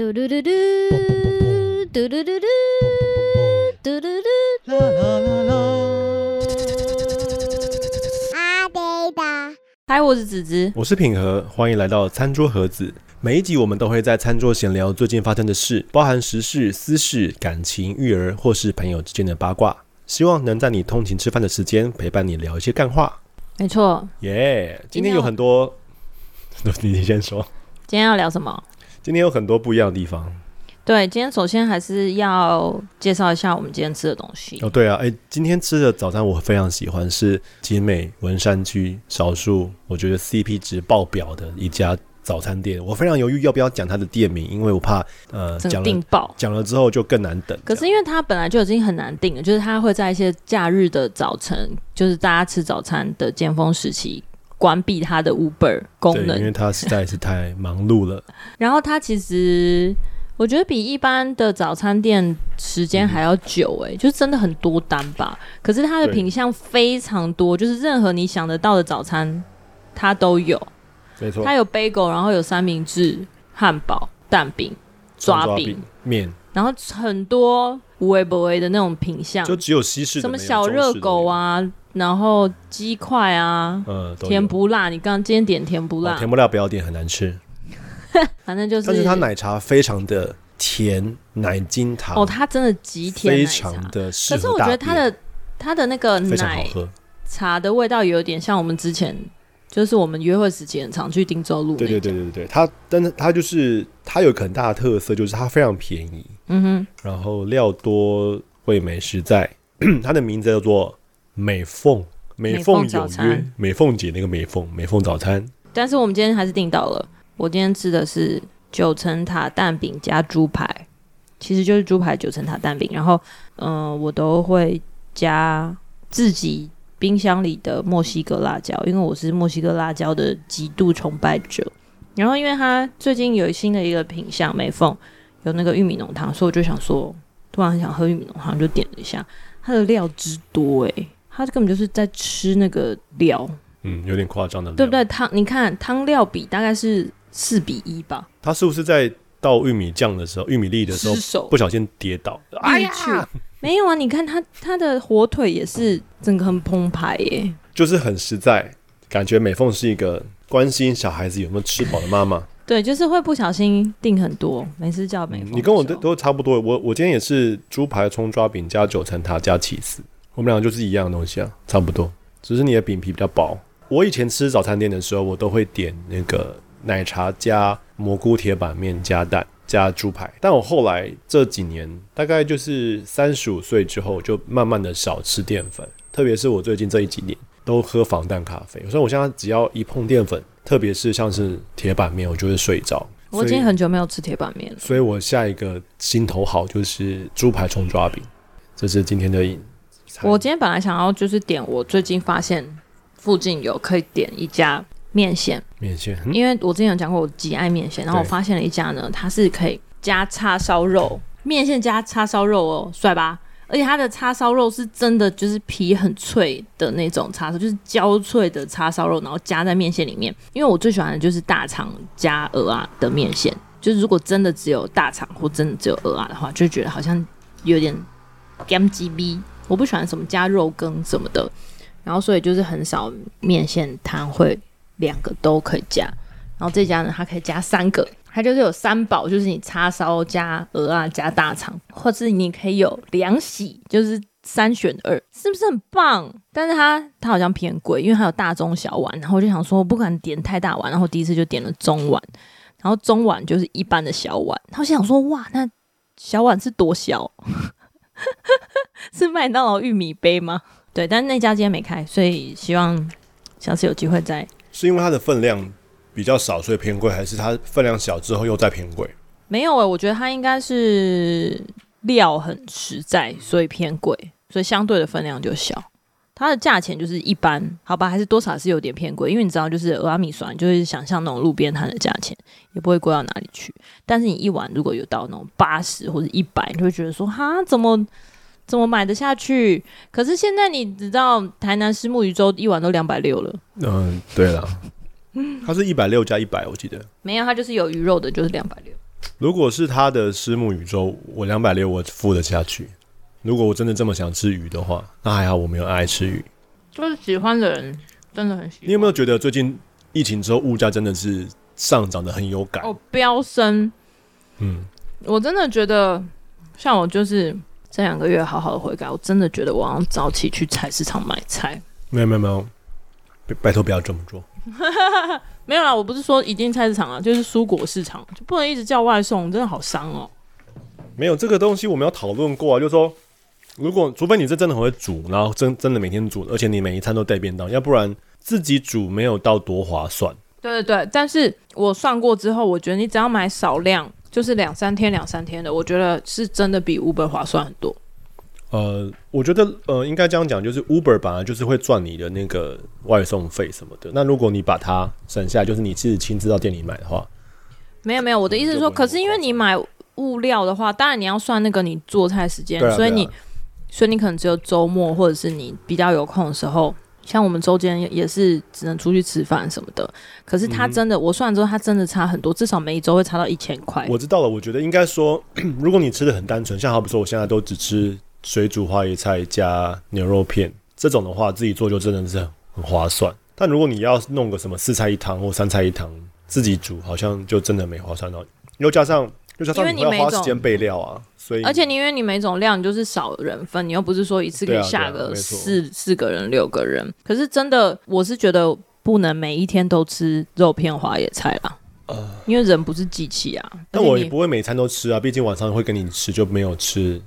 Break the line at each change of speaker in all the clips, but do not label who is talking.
嘟嘟嘟嘟，嘟嘟嘟嘟，嘟嘟嘟，啦啦啦啦。
阿呆的，
嗨，我是子子，
我是品和，欢迎来到餐桌盒子。每一集我们都会在餐桌闲聊最近发生的事，包含时事、私事、感情、育儿，或是朋友之间的八卦。希望能在你通勤吃饭的时间陪伴你聊一些干话。
没错，
耶！今天有很多，你先说。
今天要聊什么？
今天有很多不一样的地方。
对，今天首先还是要介绍一下我们今天吃的东西。
哦，对啊，哎，今天吃的早餐我非常喜欢，是集美文山区少数我觉得 CP 值爆表的一家。早餐店，我非常犹豫要不要讲它的店名，因为我怕呃讲
订爆
讲了之后就更难等。
可是因为它本来就已经很难定了，就是它会在一些假日的早晨，就是大家吃早餐的尖峰时期关闭它的 Uber 功能，
因为它实在是太忙碌了。
然后它其实我觉得比一般的早餐店时间还要久诶、欸，嗯、就是真的很多单吧。可是它的品相非常多，就是任何你想得到的早餐它都有。
没错，
它有 bagel，然后有三明治、汉堡、蛋饼、抓饼、
面，
然后很多无微不微的那种品相，
就只有西式的，
什么小热狗啊，然后鸡块啊，
嗯，
甜不辣。你刚刚今天点甜不辣，
甜不辣不要点，很难吃。
反正就是，
但是它奶茶非常的甜，奶精糖
哦，它真的极甜，
非常的。
可是我觉得它的它的那个奶茶的味道有点像我们之前。就是我们约会时间很常去汀州路。对
对对对对，它，但是它就是它有很大的特色，就是它非常便宜，嗯哼，然后料多，味美实在。它的名字叫做美凤，美凤有约，美凤姐那个美凤，美凤早餐。
但是我们今天还是订到了，我今天吃的是九层塔蛋饼加猪排，其实就是猪排九层塔蛋饼，然后嗯、呃，我都会加自己。冰箱里的墨西哥辣椒，因为我是墨西哥辣椒的极度崇拜者。然后，因为它最近有新的一个品相，美凤有那个玉米浓汤，所以我就想说，突然很想喝玉米浓汤，就点了一下。它的料之多诶，它根本就是在吃那个料，
嗯，有点夸张的，
对不对？汤，你看汤料比大概是四比一吧。
它是不是在倒玉米酱的时候，玉米粒的时候不小心跌倒？哎呀！
没有啊，你看他他的火腿也是整个很澎湃耶，
就是很实在，感觉美凤是一个关心小孩子有没有吃饱的妈妈。
对，就是会不小心订很多，每次叫美凤、嗯。
你跟我都都差不多，我我今天也是猪排葱抓饼加九层塔加起司，我们俩就是一样的东西啊，差不多，只是你的饼皮比较薄。我以前吃早餐店的时候，我都会点那个奶茶加蘑菇铁板面加蛋。加猪排，但我后来这几年，大概就是三十五岁之后，就慢慢的少吃淀粉，特别是我最近这一几年都喝防弹咖啡，所以我现在只要一碰淀粉，特别是像是铁板面，我就会睡着。
我已经很久没有吃铁板面了，
所以我下一个心头好就是猪排葱抓饼，这是今天的饮。
我今天本来想要就是点，我最近发现附近有可以点一家。面线，
面线，嗯、
因为我之前有讲过我极爱面线，然后我发现了一家呢，它是可以加叉烧肉，面线加叉烧肉哦，帅吧？而且它的叉烧肉是真的就是皮很脆的那种叉烧，就是焦脆的叉烧肉，然后加在面线里面。因为我最喜欢的就是大肠加蚵仔的面线，就是如果真的只有大肠或真的只有蚵仔的话，就觉得好像有点咸鸡逼。我不喜欢什么加肉羹什么的，然后所以就是很少面线摊会。两个都可以加，然后这家呢，它可以加三个，它就是有三宝，就是你叉烧加鹅啊加大肠，或是你可以有两喜，就是三选二，是不是很棒？但是它它好像偏贵，因为它有大中小碗，然后我就想说，我不敢点太大碗，然后第一次就点了中碗，然后中碗就是一般的小碗，然后想说，哇，那小碗是多小？是麦当劳玉米杯吗？对，但那家今天没开，所以希望下次有机会再。
是因为它的分量比较少，所以偏贵，还是它分量小之后又再偏贵？
没有诶、欸，我觉得它应该是料很实在，所以偏贵，所以相对的分量就小。它的价钱就是一般，好吧，还是多少是有点偏贵，因为你知道，就是蚵仔米酸，就是想象那种路边摊的价钱，也不会贵到哪里去。但是你一碗如果有到那种八十或者一百，你就会觉得说，哈，怎么怎么买得下去？可是现在你知道，台南虱目鱼粥一碗都两百六了。
嗯，对了，它是一百六加一百，我记得。
没有，它就是有鱼肉的，就是两百六。
如果是他的虱目鱼粥，我两百六我付得下去。如果我真的这么想吃鱼的话，那还好我没有爱吃鱼。
就是喜欢的人真的很喜欢。
你有没有觉得最近疫情之后物价真的是上涨的很有感？
哦，飙升。
嗯，
我真的觉得，像我就是这两个月好好的悔改，我真的觉得我要早起去菜市场买菜。
没有没有没有，拜托不要这么做。
没有啦，我不是说一定菜市场啊，就是蔬果市场，就不能一直叫外送，真的好伤哦。
没有这个东西，我们要讨论过啊，就是说，如果除非你是真的很会煮，然后真真的每天煮，而且你每一餐都带便当，要不然自己煮没有到多划算。
对对对，但是我算过之后，我觉得你只要买少量，就是两三天两三天的，我觉得是真的比 Uber 划算很多。
呃，我觉得呃，应该这样讲，就是 Uber 本来就是会赚你的那个外送费什么的。那如果你把它省下来，就是你自己亲自到店里买的话，
没有没有，我的意思是说，可是因为你买物料的话，当然你要算那个你做菜时间，
啊、
所以你、
啊、
所以你可能只有周末或者是你比较有空的时候，像我们周间也是只能出去吃饭什么的。可是它真的，嗯、我算了之后，它真的差很多，至少每一周会差到一千块。
我知道了，我觉得应该说，如果你吃的很单纯，像好比说我现在都只吃。水煮花椰菜加牛肉片这种的话，自己做就真的是很划算。但如果你要弄个什么四菜一汤或三菜一汤自己煮，好像就真的没划算到。又加上又加上你要花时间备料啊，所以而
且你因为你每种量你就是少人份，你又不是说一次可以下个四、啊啊、四个人六个人。可是真的，我是觉得不能每一天都吃肉片花椰菜啦，呃，因为人不是机器啊。
但我也不会每餐都吃啊，毕竟晚上会跟你吃，就没有吃。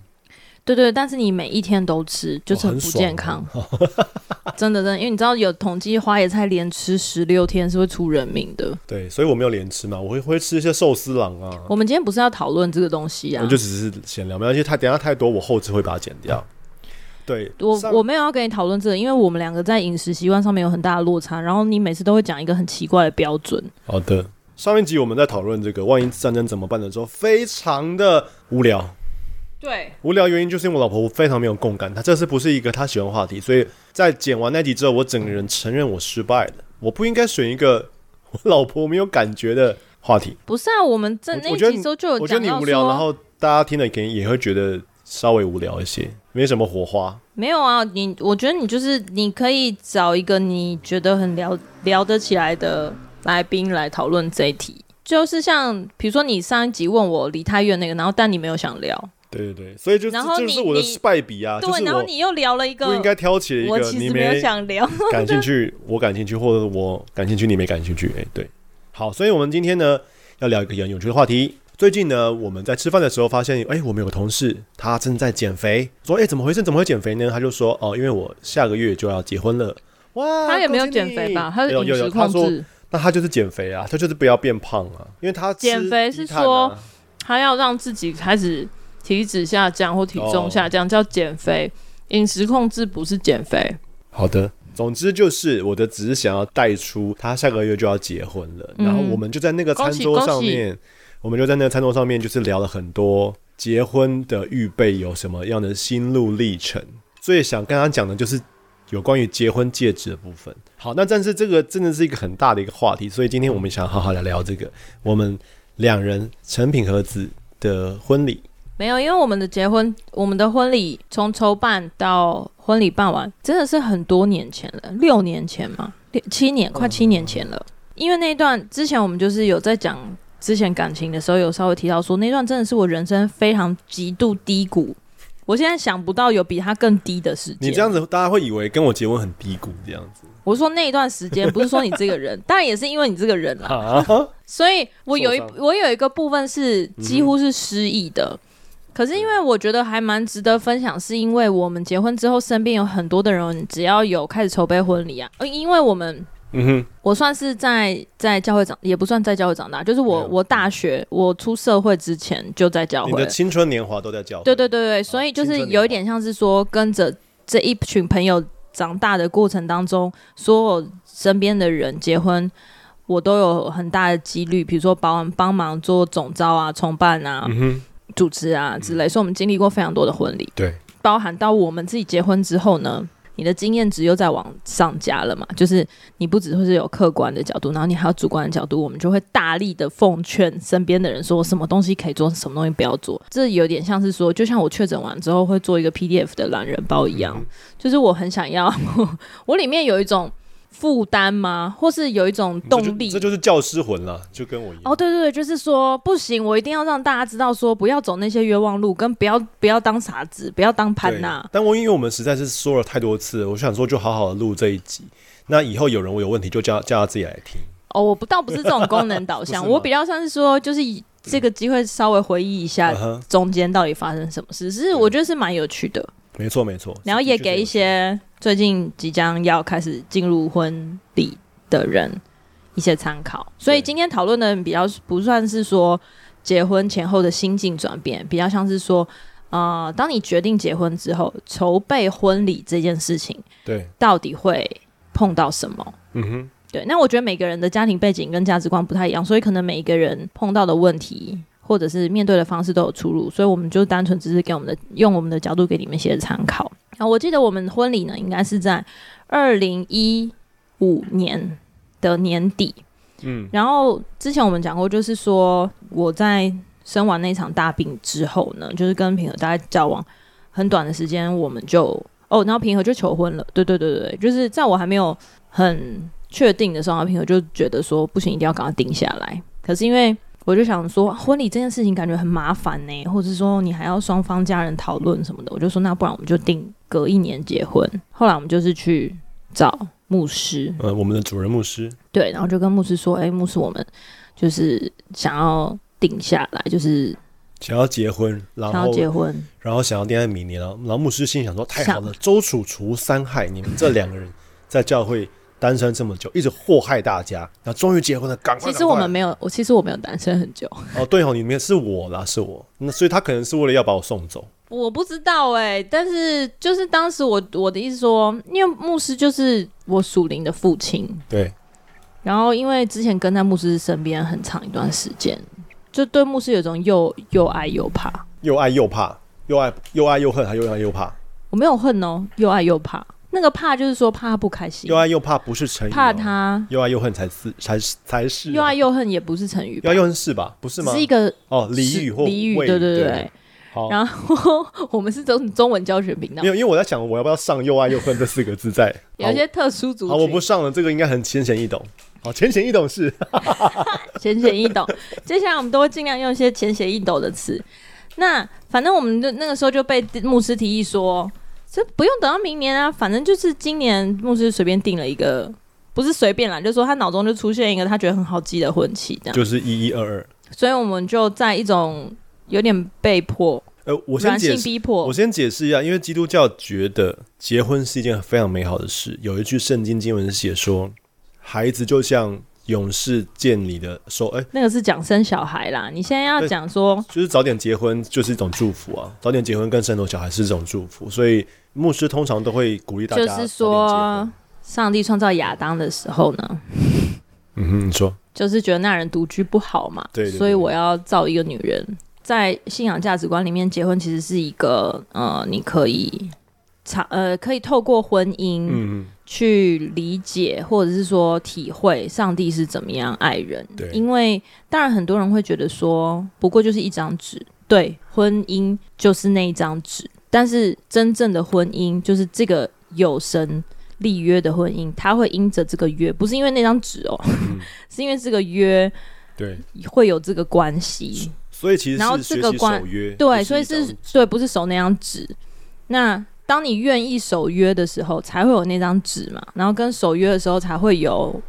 对对，但是你每一天都吃，就是很不健康。哦啊、真的真的，因为你知道有统计，花椰菜连吃十六天是会出人命的。
对，所以我没有连吃嘛，我会会吃一些寿司郎啊。
我们今天不是要讨论这个东西啊，
我就只是闲聊，没关系。他等下太多，我后置会把它剪掉。对，
我我没有要跟你讨论这个，因为我们两个在饮食习惯上面有很大的落差，然后你每次都会讲一个很奇怪的标准。
好的，上一集我们在讨论这个万一战争怎么办的时候，非常的无聊。
对，无
聊原因就是因为我老婆非常没有共感，她这次不是一个她喜欢的话题，所以在剪完那集之后，我整个人承认我失败了。我不应该选一个我老婆没有感觉的话题。
不是啊，我们这那集时候就有讲到说，
我觉得你无聊，然后大家听了肯定也会觉得稍微无聊一些，没什么火花。
没有啊，你我觉得你就是你可以找一个你觉得很聊聊得起来的来宾来讨论这一题，就是像比如说你上一集问我离太远那个，然后但你没有想聊。
对对对，所以就这就是我的败笔啊！
对，然后你又聊了一个，
不应该挑起了一个，
我其实没有想聊，
感兴趣，我感兴趣，或者我感兴趣，你没感兴趣，哎，对，好，所以我们今天呢要聊一个很有趣的话题。最近呢，我们在吃饭的时候发现，哎，我们有个同事他正在减肥，说，哎，怎么回事？怎么会减肥呢？他就说，哦，因为我下个月就要结婚了。哇，
他也没有减肥吧？他是饮食控制，
那他就是减肥啊，他就是不要变胖啊，因为他
减肥是说他要让自己开始。体脂下降或体重下降叫减肥，饮食控制不是减肥。
好的，总之就是我的只是想要带出他下个月就要结婚了，然后我们就在那个餐桌上面，我们就在那个餐桌上面就是聊了很多结婚的预备有什么样的心路历程。最想跟他讲的就是有关于结婚戒指的部分。好，那但是这个真的是一个很大的一个话题，所以今天我们想好好来聊这个我们两人成品盒子的婚礼。
没有，因为我们的结婚，我们的婚礼从筹办到婚礼办完，真的是很多年前了，六年前嘛，六七年，快七年前了。因为那一段之前我们就是有在讲之前感情的时候，有稍微提到说那段真的是我人生非常极度低谷。我现在想不到有比他更低的时间。
你这样子，大家会以为跟我结婚很低谷这样子。
我说那一段时间，不是说你这个人，当然也是因为你这个人啦。所以我有一我有一个部分是几乎是失忆的。嗯可是因为我觉得还蛮值得分享，是因为我们结婚之后，身边有很多的人，只要有开始筹备婚礼啊，因为我们，嗯哼，我算是在在教会长，也不算在教会长大，就是我我大学我出社会之前就在教会，
你的青春年华都在教会，
对对对对，所以就是有一点像是说跟着这一群朋友长大的过程当中，所有身边的人结婚，我都有很大的几率，比如说帮帮忙做总招啊、重办啊。嗯哼主持啊之类，所以我们经历过非常多的婚礼，
对，
包含到我们自己结婚之后呢，你的经验值又在往上加了嘛，就是你不只会是有客观的角度，然后你还有主观的角度，我们就会大力的奉劝身边的人说什么东西可以做，什么东西不要做。这有点像是说，就像我确诊完之后会做一个 PDF 的懒人包一样，就是我很想要，我里面有一种。负担吗？或是有一种动力？
这就，是教师魂了，就跟我一样。
哦，对对对，就是说不行，我一定要让大家知道，说不要走那些冤枉路，跟不要不要当傻子，不要当潘娜。
但我因为我们实在是说了太多次，我想说就好好的录这一集。那以后有人我有问题，就叫叫他自己来听。
哦，我不倒不是这种功能导向，我比较像是说，就是以这个机会稍微回忆一下中间到底发生什么事，只是我觉得是蛮有趣的。
没错没错，
然后也给一些最近即将要开始进入婚礼的人一些参考。所以今天讨论的比较不算是说结婚前后的心境转变，比较像是说，呃，当你决定结婚之后，筹备婚礼这件事情，
对，
到底会碰到什么？
嗯哼，
对。那我觉得每个人的家庭背景跟价值观不太一样，所以可能每一个人碰到的问题。或者是面对的方式都有出入，所以我们就单纯只是给我们的用我们的角度给你们一些参考。啊，我记得我们婚礼呢，应该是在二零一五年的年底。嗯，然后之前我们讲过，就是说我在生完那场大病之后呢，就是跟平和大概交往很短的时间，我们就哦，然后平和就求婚了。对对对对，就是在我还没有很确定的时候，平和就觉得说不行，一定要赶快定下来。可是因为我就想说，婚礼这件事情感觉很麻烦呢，或者说你还要双方家人讨论什么的。我就说，那不然我们就定隔一年结婚。后来我们就是去找牧师，
呃，我们的主任牧师，
对，然后就跟牧师说，哎，牧师，我们就是想要定下来，就是
想要结婚，然后
想要结婚，然后
想要定在明年了。然后牧师心想说，太好了，周楚除三害，你们这两个人在教会。单身这么久，一直祸害大家，然后终于结婚了，赶快！
其实我们没有，我其实我没有单身很久。
哦，对哦，里面是我啦，是我。那所以他可能是为了要把我送走。
我不知道哎、欸，但是就是当时我我的意思说，因为牧师就是我属灵的父亲，
对。
然后因为之前跟在牧师身边很长一段时间，就对牧师有种又又爱又怕，
又爱又怕，又爱又爱又恨，还又爱又怕。
我没有恨哦，又爱又怕。那个怕就是说怕他不开心，
又爱又怕不是成语，
怕他
又爱又恨才是才是才是，
又爱又恨也不是成语，
又爱又恨是吧？不是吗？
是一个
哦，俚语或俚
语，对对对然后 我们是中中文教学频道，
没有，因为我在想我要不要上又爱又恨这四个字在，
有一些特殊族群。
好，我不上了，这个应该很浅显易懂。好，浅显易懂是
浅显易懂。接下来我们都会尽量用一些浅显易懂的词。那反正我们的那个时候就被牧师提议说。这不用等到明年啊，反正就是今年牧师随便定了一个，不是随便啦，就是说他脑中就出现一个他觉得很好记的婚期，这样
就是一一二二。
所以我们就在一种有点被迫，
呃，我先解释，
逼迫，
我先解释一下，因为基督教觉得结婚是一件非常美好的事。有一句圣经经文是写说，孩子就像。勇士见你的手，哎、欸，
那个是讲生小孩啦。你现在要讲说，
就是早点结婚就是一种祝福啊，早点结婚跟生头小孩是一种祝福，所以牧师通常都会鼓励大家。
就是说，上帝创造亚当的时候呢，
嗯哼，你说，
就是觉得那人独居不好嘛，
对，对，对，
所以我要造一个女人。在信仰价值观里面，结婚其实是一个呃，你可以长呃，可以透过婚姻，嗯。去理解或者是说体会上帝是怎么样爱人，
对，
因为当然很多人会觉得说，不过就是一张纸，对，婚姻就是那一张纸，但是真正的婚姻就是这个有神立约的婚姻，他会因着这个约，不是因为那张纸哦，嗯、是因为这个约，
对，
会有这个关系，
所以其实
然后这个关对，所以是对，不是守那张纸，那。当你愿意守约的时候，才会有那张纸嘛。然后跟守约的时候，才会有，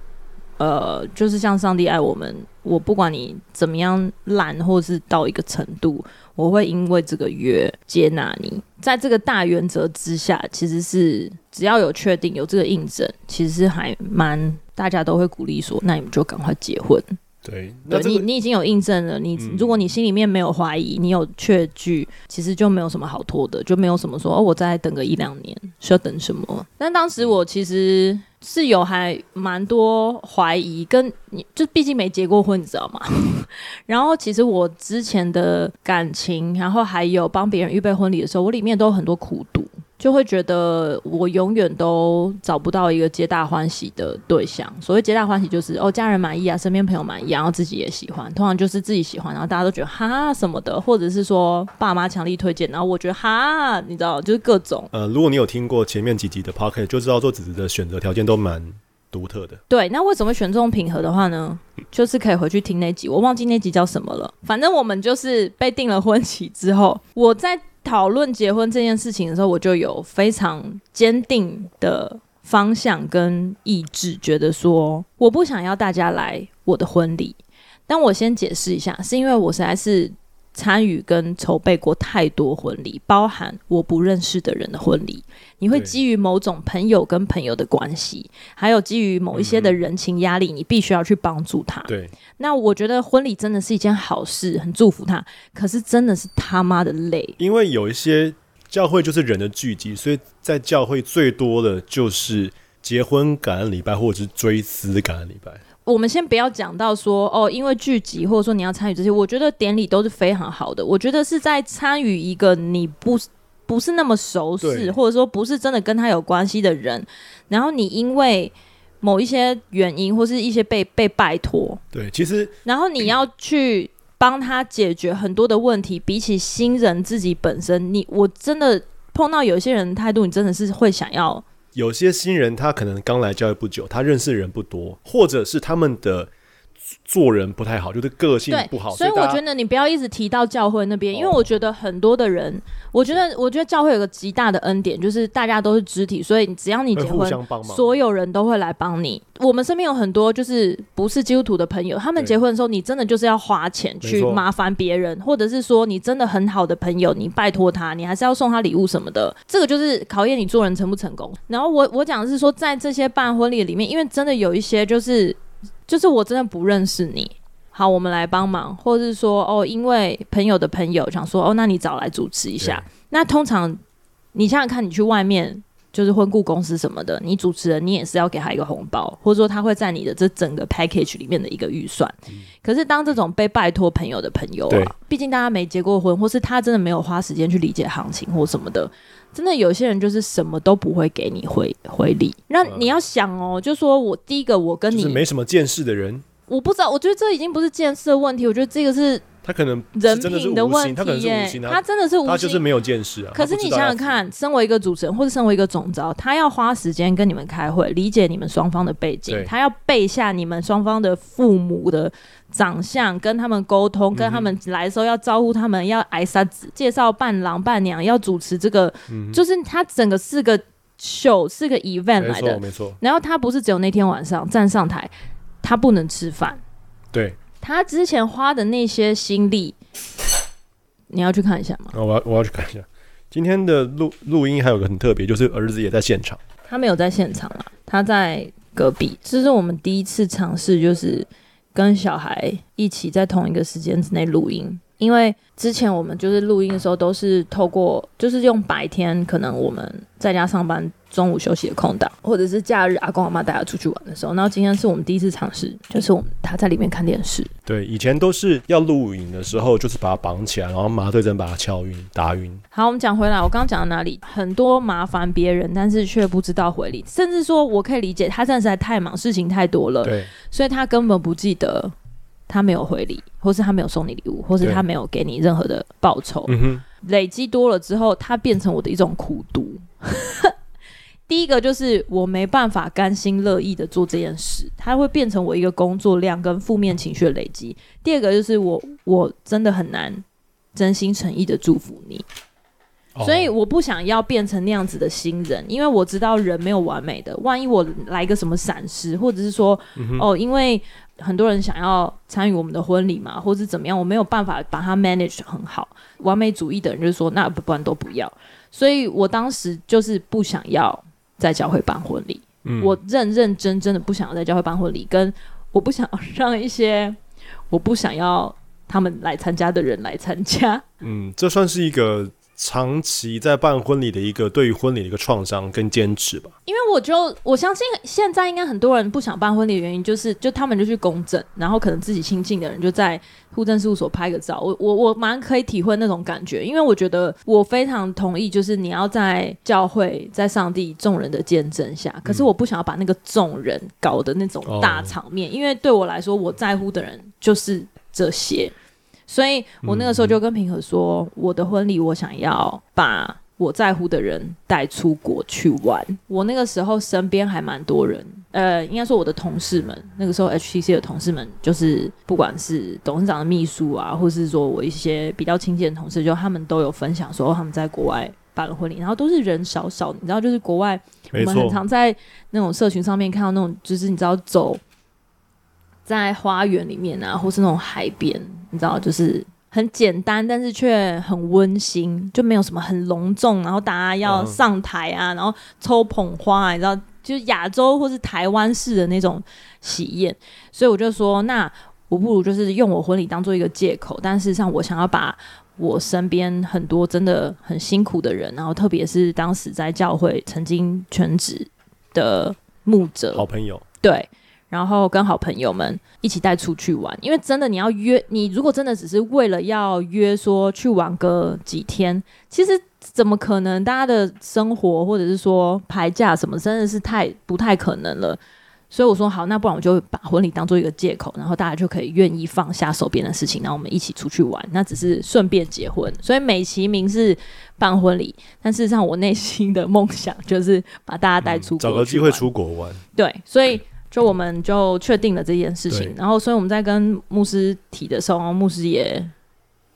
呃，就是像上帝爱我们，我不管你怎么样烂，或是到一个程度，我会因为这个约接纳你。在这个大原则之下，其实是只要有确定有这个印证，其实是还蛮大家都会鼓励说，那你们就赶快结婚。
对，
对你你已经有印证了，你、嗯、如果你心里面没有怀疑，你有确据，其实就没有什么好拖的，就没有什么说哦，我再等个一两年需要等什么？但当时我其实是有还蛮多怀疑，跟你就毕竟没结过婚，你知道吗？然后其实我之前的感情，然后还有帮别人预备婚礼的时候，我里面都有很多苦读。就会觉得我永远都找不到一个皆大欢喜的对象。所谓皆大欢喜，就是哦，家人满意啊，身边朋友满意，然后自己也喜欢。通常就是自己喜欢，然后大家都觉得哈什么的，或者是说爸妈强力推荐，然后我觉得哈，你知道，就是各种。
呃，如果你有听过前面几集的 p o c k e t 就知道做子子的选择条件都蛮独特的。
对，那为什么选这种品盒的话呢？就是可以回去听那集，我忘记那集叫什么了。反正我们就是被订了婚期之后，我在。讨论结婚这件事情的时候，我就有非常坚定的方向跟意志，觉得说我不想要大家来我的婚礼。但我先解释一下，是因为我实在是。参与跟筹备过太多婚礼，包含我不认识的人的婚礼。你会基于某种朋友跟朋友的关系，还有基于某一些的人情压力，你必须要去帮助他。
对，
那我觉得婚礼真的是一件好事，很祝福他。可是真的是他妈的累，
因为有一些教会就是人的聚集，所以在教会最多的就是结婚感恩礼拜，或者是追思感恩礼拜。
我们先不要讲到说哦，因为聚集或者说你要参与这些，我觉得典礼都是非常好的。我觉得是在参与一个你不不是那么熟识，或者说不是真的跟他有关系的人，然后你因为某一些原因或是一些被被拜托，
对，其实
然后你要去帮他解决很多的问题，比起新人自己本身，你我真的碰到有些人态度，你真的是会想要。
有些新人他可能刚来教育不久，他认识的人不多，或者是他们的。做人不太好，就是个性不好，
所以我觉得你不要一直提到教会那边，因为我觉得很多的人，我觉得我觉得教会有个极大的恩典，就是大家都是肢体，所以只要你结婚，所有人都会来帮你。我们身边有很多就是不是基督徒的朋友，他们结婚的时候，你真的就是要花钱去麻烦别人，或者是说你真的很好的朋友，你拜托他，你还是要送他礼物什么的，这个就是考验你做人成不成功。然后我我讲的是说，在这些办婚礼里面，因为真的有一些就是。就是我真的不认识你，好，我们来帮忙，或者是说，哦，因为朋友的朋友想说，哦，那你找来主持一下。那通常你想想看，你去外面就是婚顾公司什么的，你主持人你也是要给他一个红包，或者说他会在你的这整个 package 里面的一个预算。嗯。可是当这种被拜托朋友的朋友啊，毕竟大家没结过婚，或是他真的没有花时间去理解行情或什么的。真的有些人就是什么都不会给你回回礼，那你要想哦，就说我第一个我跟你、就是
没什么见识的人，
我不知道，我觉得这已经不是见识的问题，我觉得这个是
他可能
人品的问题耶，他真的是无心，他就是没有见识啊。可是你想想看，身为一个主持人或者身为一个总招，他要花时间跟你们开会，理解你们双方的背景，他要背下你们双方的父母的。长相跟他们沟通，跟他们来的时候要招呼他们，要挨沙子，介绍伴郎伴娘，要主持这个，嗯、就是他整个四个秀，是个 event 来的，
没错。
然后他不是只有那天晚上站上台，他不能吃饭。
对。
他之前花的那些心力，你要去看一下吗？
我要我要去看一下。今天的录录音还有个很特别，就是儿子也在现场。
他没有在现场啊，他在隔壁。这是我们第一次尝试，就是。跟小孩一起在同一个时间之内录音，因为之前我们就是录音的时候都是透过，就是用白天可能我们在家上班，中午休息的空档，或者是假日阿公阿妈带他出去玩的时候。然后今天是我们第一次尝试，就是我们他在里面看电视。
对，以前都是要录影的时候，就是把它绑起来，然后麻醉针把它敲晕、打晕。
好，我们讲回来，我刚刚讲到哪里？很多麻烦别人，但是却不知道回礼，甚至说我可以理解他现在实在太忙，事情太多了，
对，
所以他根本不记得。他没有回礼，或是他没有送你礼物，或是他没有给你任何的报酬。累积多了之后，他变成我的一种苦毒。第一个就是我没办法甘心乐意的做这件事，它会变成我一个工作量跟负面情绪的累积。第二个就是我我真的很难真心诚意的祝福你，所以我不想要变成那样子的新人，因为我知道人没有完美的。万一我来个什么闪失，或者是说哦，因为。很多人想要参与我们的婚礼嘛，或者怎么样，我没有办法把它 manage 很好。完美主义的人就是说，那不不然都不要。所以我当时就是不想要在教会办婚礼，嗯，我认认真真的不想要在教会办婚礼，跟我不想 让一些我不想要他们来参加的人来参加。
嗯，这算是一个长期在办婚礼的一个对于婚礼的一个创伤跟坚持吧。
因为我就我相信现在应该很多人不想办婚礼的原因就是，就他们就去公证，然后可能自己亲近的人就在户政事务所拍个照。我我我蛮可以体会那种感觉，因为我觉得我非常同意，就是你要在教会，在上帝众人的见证下，可是我不想要把那个众人搞的那种大场面，嗯、因为对我来说，我在乎的人就是这些。所以我那个时候就跟平和说，嗯、我的婚礼我想要把我在乎的人带出国去玩。我那个时候身边还蛮多人，呃，应该说我的同事们，那个时候 HTC 的同事们，就是不管是董事长的秘书啊，或是说我一些比较亲近的同事，就他们都有分享说他们在国外办了婚礼，然后都是人少少，你知道，就是国外我们很常在那种社群上面看到那种，就是你知道走在花园里面啊，或是那种海边。你知道，就是很简单，但是却很温馨，就没有什么很隆重，然后大家要上台啊，然后抽捧花，你知道，就是亚洲或是台湾式的那种喜宴。所以我就说，那我不如就是用我婚礼当做一个借口，但事实上我想要把我身边很多真的很辛苦的人，然后特别是当时在教会曾经全职的牧者
好朋友，
对。然后跟好朋友们一起带出去玩，因为真的你要约你，如果真的只是为了要约说去玩个几天，其实怎么可能？大家的生活或者是说排假什么，真的是太不太可能了。所以我说好，那不然我就把婚礼当做一个借口，然后大家就可以愿意放下手边的事情，然后我们一起出去玩。那只是顺便结婚，所以美其名是办婚礼，但事实上我内心的梦想就是把大家带出
国，找个机会出国玩。
对，所以。就我们就确定了这件事情，然后所以我们在跟牧师提的时候，牧师也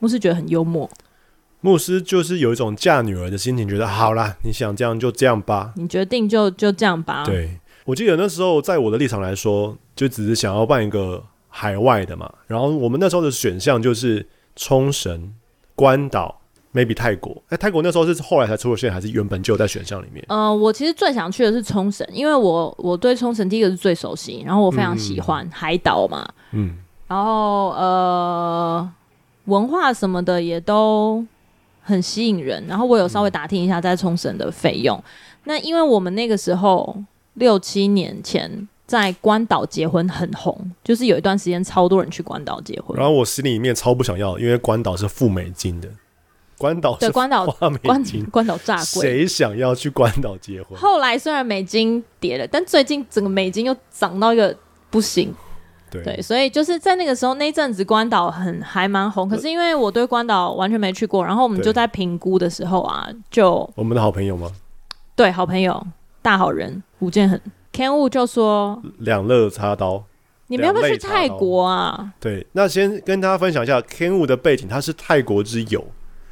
牧师觉得很幽默。
牧师就是有一种嫁女儿的心情，觉得好啦，你想这样就这样吧，
你决定就就这样吧。
对，我记得那时候在我的立场来说，就只是想要办一个海外的嘛，然后我们那时候的选项就是冲绳、关岛。Maybe 泰国，哎、欸，泰国那时候是后来才出现，还是原本就在选项里面？
呃，我其实最想去的是冲绳，因为我我对冲绳第一个是最熟悉，然后我非常喜欢海岛嘛，嗯，然后呃，文化什么的也都很吸引人，然后我有稍微打听一下在冲绳的费用，嗯、那因为我们那个时候六七年前在关岛结婚很红，就是有一段时间超多人去关岛结婚，
然后我心里面超不想要，因为关岛是付美金的。关岛
对关岛关关岛炸贵，
谁想要去关岛结婚？
后来虽然美金跌了，但最近整个美金又涨到一个不行。对，对，所以就是在那个时候那阵子关岛很还蛮红，可是因为我对关岛完全没去过，然后我们就在评估的时候啊，就
我们的好朋友吗？
对，好朋友大好人吴建恒 Ken Wu 就说
两肋插刀，
你们要不要去泰国啊？
对，那先跟大家分享一下 Ken Wu 的背景，他是泰国之友。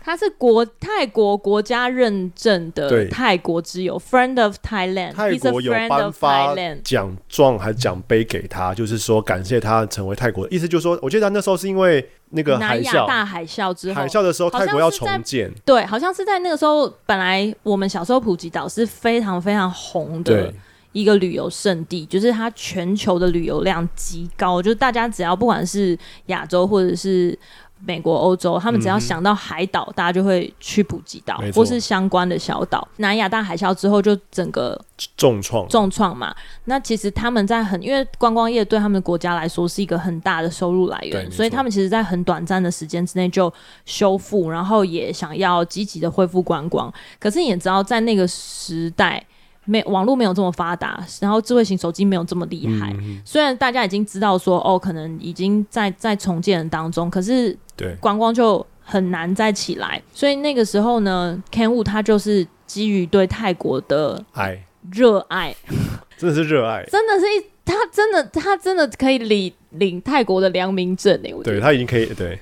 他是国泰国国家认证的泰国之友，Friend of Thailand。
泰国有颁发奖状还是奖杯给他，就是说感谢他成为泰国。意思就是说，我记得他那时候是因为那个海啸，
大海啸之后，
海啸的时候泰国要重建。
对，好像是在那个时候，本来我们小时候普吉岛是非常非常红的一个旅游胜地，就是它全球的旅游量极高，就是大家只要不管是亚洲或者是。美国、欧洲，他们只要想到海岛，嗯、大家就会去普吉岛或是相关的小岛。南亚大海啸之后，就整个
重创，
重创嘛。那其实他们在很，因为观光业对他们的国家来说是一个很大的收入来源，所以他们其实在很短暂的时间之内就修复，然后也想要积极的恢复观光。可是你也知道，在那个时代。没网络没有这么发达，然后智慧型手机没有这么厉害。嗯、虽然大家已经知道说哦，可能已经在在重建当中，可是对观光就很难再起来。所以那个时候呢，Ken Wu 他就是基于对泰国的爱热爱，
真的是热爱，
真的是一他真的他真的可以领领泰国的良民证诶，
对他已经可以对。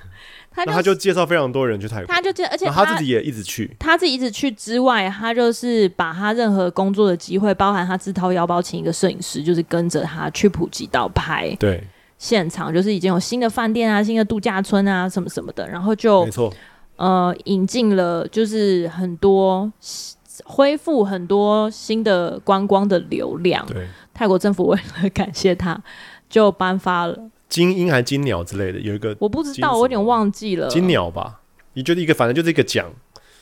他就，他就介绍非常多人去泰国，
他就介，而且
他，他自己也一直去。
他自己一直去之外，他就是把他任何工作的机会，包含他自掏腰包请一个摄影师，就是跟着他去普吉岛拍。
对，
现场就是已经有新的饭店啊、新的度假村啊什么什么的，然后就
没错，
呃，引进了就是很多恢复很多新的观光的流量。
对，
泰国政府为了感谢他，就颁发了。
金鹰还金鸟之类的，有一个
我不知道，我有点忘记了。
金鸟吧？你觉得一个，反正就是一个奖，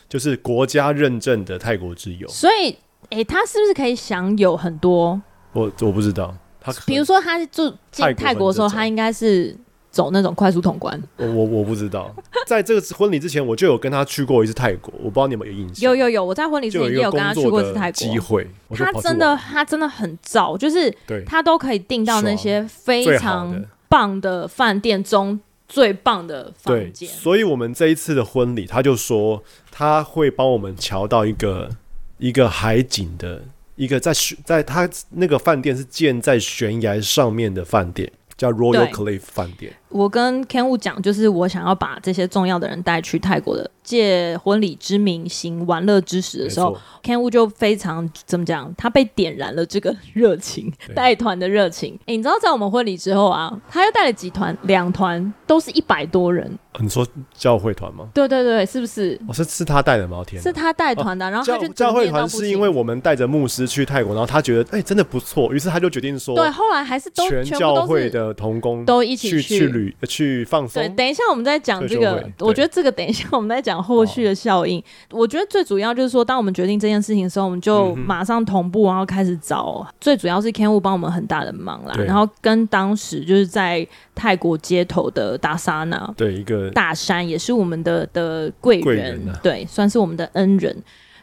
就是国家认证的泰国之友。
所以，哎、欸，他是不是可以享有很多？
我我不知道，他
比如说他住进泰国的时候，他应该是。走那种快速通关，
我我我不知道，在这个婚礼之前，我就有跟他去过一次泰国，我不知道你有没有印象。
有有有，我在婚礼之前也有跟他去过一次泰国。
机会，
他真的他真的很早，就是他都可以订到那些非常棒的饭店中最棒的房间。
所以，我们这一次的婚礼，他就说他会帮我们瞧到一个一个海景的一个在在他那个饭店是建在悬崖上面的饭店，叫 Royal Cliff 饭店。
我跟 Ken Wu 讲，就是我想要把这些重要的人带去泰国的，借婚礼之名行玩乐之实的时候，Ken Wu 就非常怎么讲？他被点燃了这个热情，带团的热情。哎、欸，你知道在我们婚礼之后啊，他又带了几团，两团都是一百多人。
你说教会团吗？
对对对，是不是？
我、哦、是是他带的吗？天，
是他带团的、啊。然后他就
教会团是因为我们带着牧师去泰国，然后他觉得哎、欸、真的不错，于是他就决定说，
对，后来还是都
全教会的同工
都一起去
去旅去放松。
对，等一下我们再讲这个，我觉得这个等一下我们再讲后续的效应。我觉得最主要就是说，当我们决定这件事情的时候，我们就马上同步，然后开始找。嗯、最主要是 Ken Wu 帮我们很大的忙啦，然后跟当时就是在泰国街头的达沙纳，
对一个
大山也。是我们的的贵人，人啊、对，算是我们的恩人。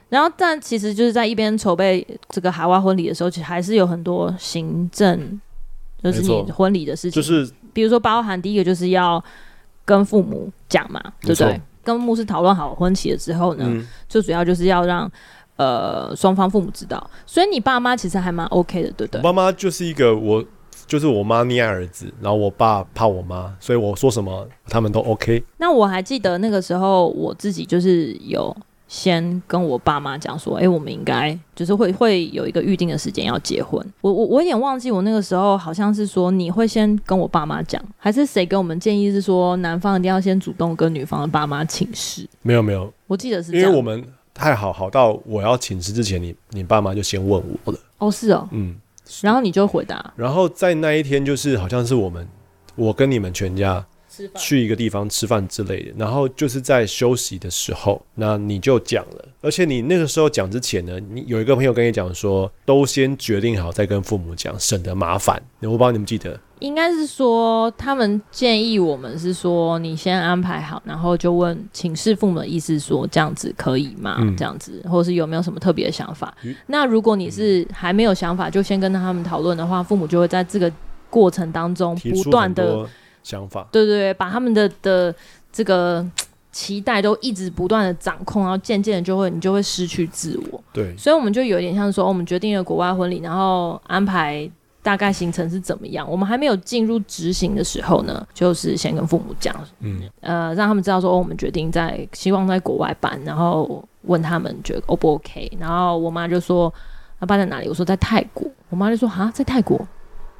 然后，但其实就是在一边筹备这个海外婚礼的时候，其实还是有很多行政，就是你婚礼的事情，
就是比
如说包含第一个就是要跟父母讲嘛，对不对？跟牧师讨论好婚期了之后呢，嗯、最主要就是要让呃双方父母知道。所以你爸妈其实还蛮 OK 的，对不对？
爸妈就是一个我。就是我妈溺爱儿子，然后我爸怕我妈，所以我说什么他们都 OK。
那我还记得那个时候，我自己就是有先跟我爸妈讲说，哎、欸，我们应该就是会会有一个预定的时间要结婚。我我我有点忘记，我那个时候好像是说你会先跟我爸妈讲，还是谁给我们建议是说男方一定要先主动跟女方的爸妈请示？
没有没有，
我记得是
因为我们太好好到我要请示之前，你你爸妈就先问我了。
哦，是哦，
嗯。
然后你就回答。
然后在那一天，就是好像是我们，我跟你们全家去一个地方吃饭之类的。然后就是在休息的时候，那你就讲了。而且你那个时候讲之前呢，你有一个朋友跟你讲说，都先决定好再跟父母讲，省得麻烦。我不知道你们记得。
应该是说，他们建议我们是说，你先安排好，然后就问请示父母的意思，说这样子可以吗？嗯、这样子，或者是有没有什么特别的想法？嗯、那如果你是还没有想法，就先跟他们讨论的话，父母就会在这个过程当中不断的
想法，
对对对，把他们的的这个期待都一直不断的掌控，然后渐渐的就会你就会失去自我。
对，
所以我们就有点像说，我们决定了国外婚礼，然后安排。大概行程是怎么样？我们还没有进入执行的时候呢，就是先跟父母讲，嗯，呃，让他们知道说，哦，我们决定在希望在国外办，然后问他们觉得 O 不 OK。然后我妈就说，那办在哪里？我说在泰国。我妈就说，啊，在泰国，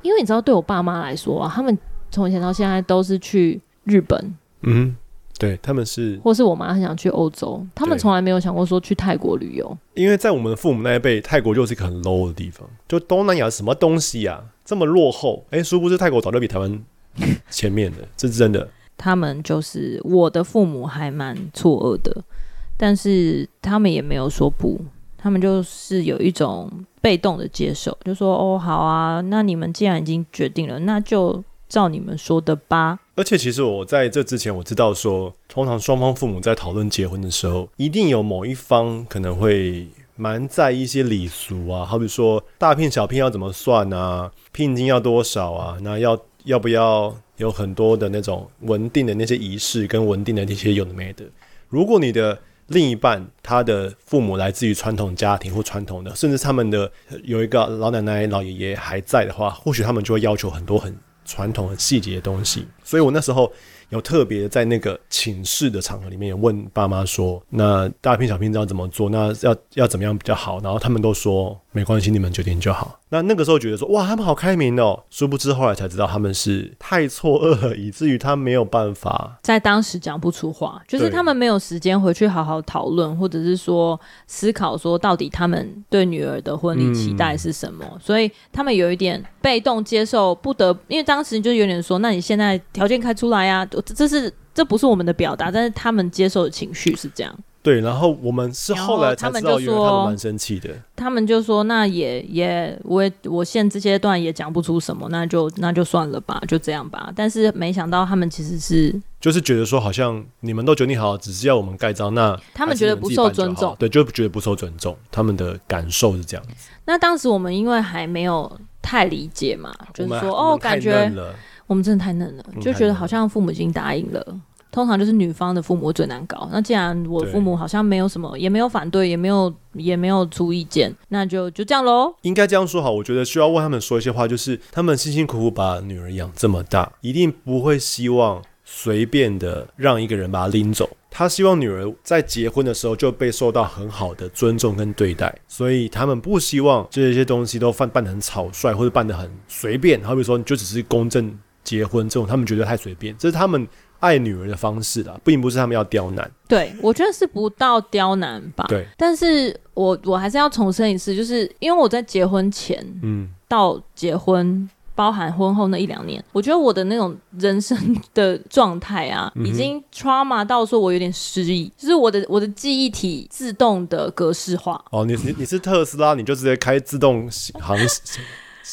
因为你知道，对我爸妈来说啊，他们从以前到现在都是去日本，
嗯。对，他们是，
或是我妈很想去欧洲，他们从来没有想过说去泰国旅游。
因为在我们的父母那一辈，泰国就是一个很 low 的地方，就东南亚什么东西啊，这么落后。哎，殊不知泰国早就比台湾 前面的，这是真的。
他们就是我的父母还蛮错愕的，但是他们也没有说不，他们就是有一种被动的接受，就说哦好啊，那你们既然已经决定了，那就。照你们说的吧。
而且其实我在这之前我知道说，通常双方父母在讨论结婚的时候，一定有某一方可能会蛮在意一些礼俗啊，好比说大聘小聘要怎么算啊，聘金要多少啊，那要要不要有很多的那种稳定的那些仪式跟稳定的那些有的没的。如果你的另一半他的父母来自于传统家庭或传统的，甚至他们的有一个老奶奶老爷爷还在的话，或许他们就会要求很多很。传统很细节的东西，所以我那时候有特别在那个寝室的场合里面，有问爸妈说：“那大片小聘要怎么做？那要要怎么样比较好？”然后他们都说：“没关系，你们决定就好。”那那个时候觉得说：“哇，他们好开明哦。”殊不知后来才知道他们是太错愕了，以至于他没有办法
在当时讲不出话，就是他们没有时间回去好好讨论，或者是说思考说到底他们对女儿的婚礼期待是什么，嗯、所以他们有一点被动接受，不得因为当时就有点说：“那你现在条件开出来呀、啊？”这是这不是我们的表达，但是他们接受的情绪是这样。
对，然后我们是后来才知道，原来他们蛮生气的。
他们就说：“那也也，我也我现这阶段也讲不出什么，那就那就算了吧，就这样吧。”但是没想到他们其实是
就是觉得说，好像你们都决定好，只是要我们盖章，那
他们觉得不受尊重，
对，就觉得不受尊重。他们的感受是这样子。
那当时我们因为还没有太理解嘛，就是说哦，感觉我们真的太嫩了，就觉得好像父母已经答应了。通常就是女方的父母最难搞。那既然我父母好像没有什么，也没有反对，也没有也没有出意见，那就就这样喽。
应该这样说好，我觉得需要为他们说一些话，就是他们辛辛苦苦把女儿养这么大，一定不会希望随便的让一个人把她拎走。他希望女儿在结婚的时候就被受到很好的尊重跟对待，所以他们不希望这些东西都办办得很草率或者办得很随便。好比说，你就只是公证结婚这种，他们觉得太随便，这是他们。爱女儿的方式啦，并不是他们要刁难。
对，我觉得是不到刁难吧。
对，
但是我我还是要重申一次，就是因为我在结婚前，嗯，到结婚，包含婚后那一两年，我觉得我的那种人生的状态啊，嗯、已经 trauma 到说我有点失忆，就是我的我的记忆体自动的格式化。
哦，你你你是特斯拉，你就直接开自动航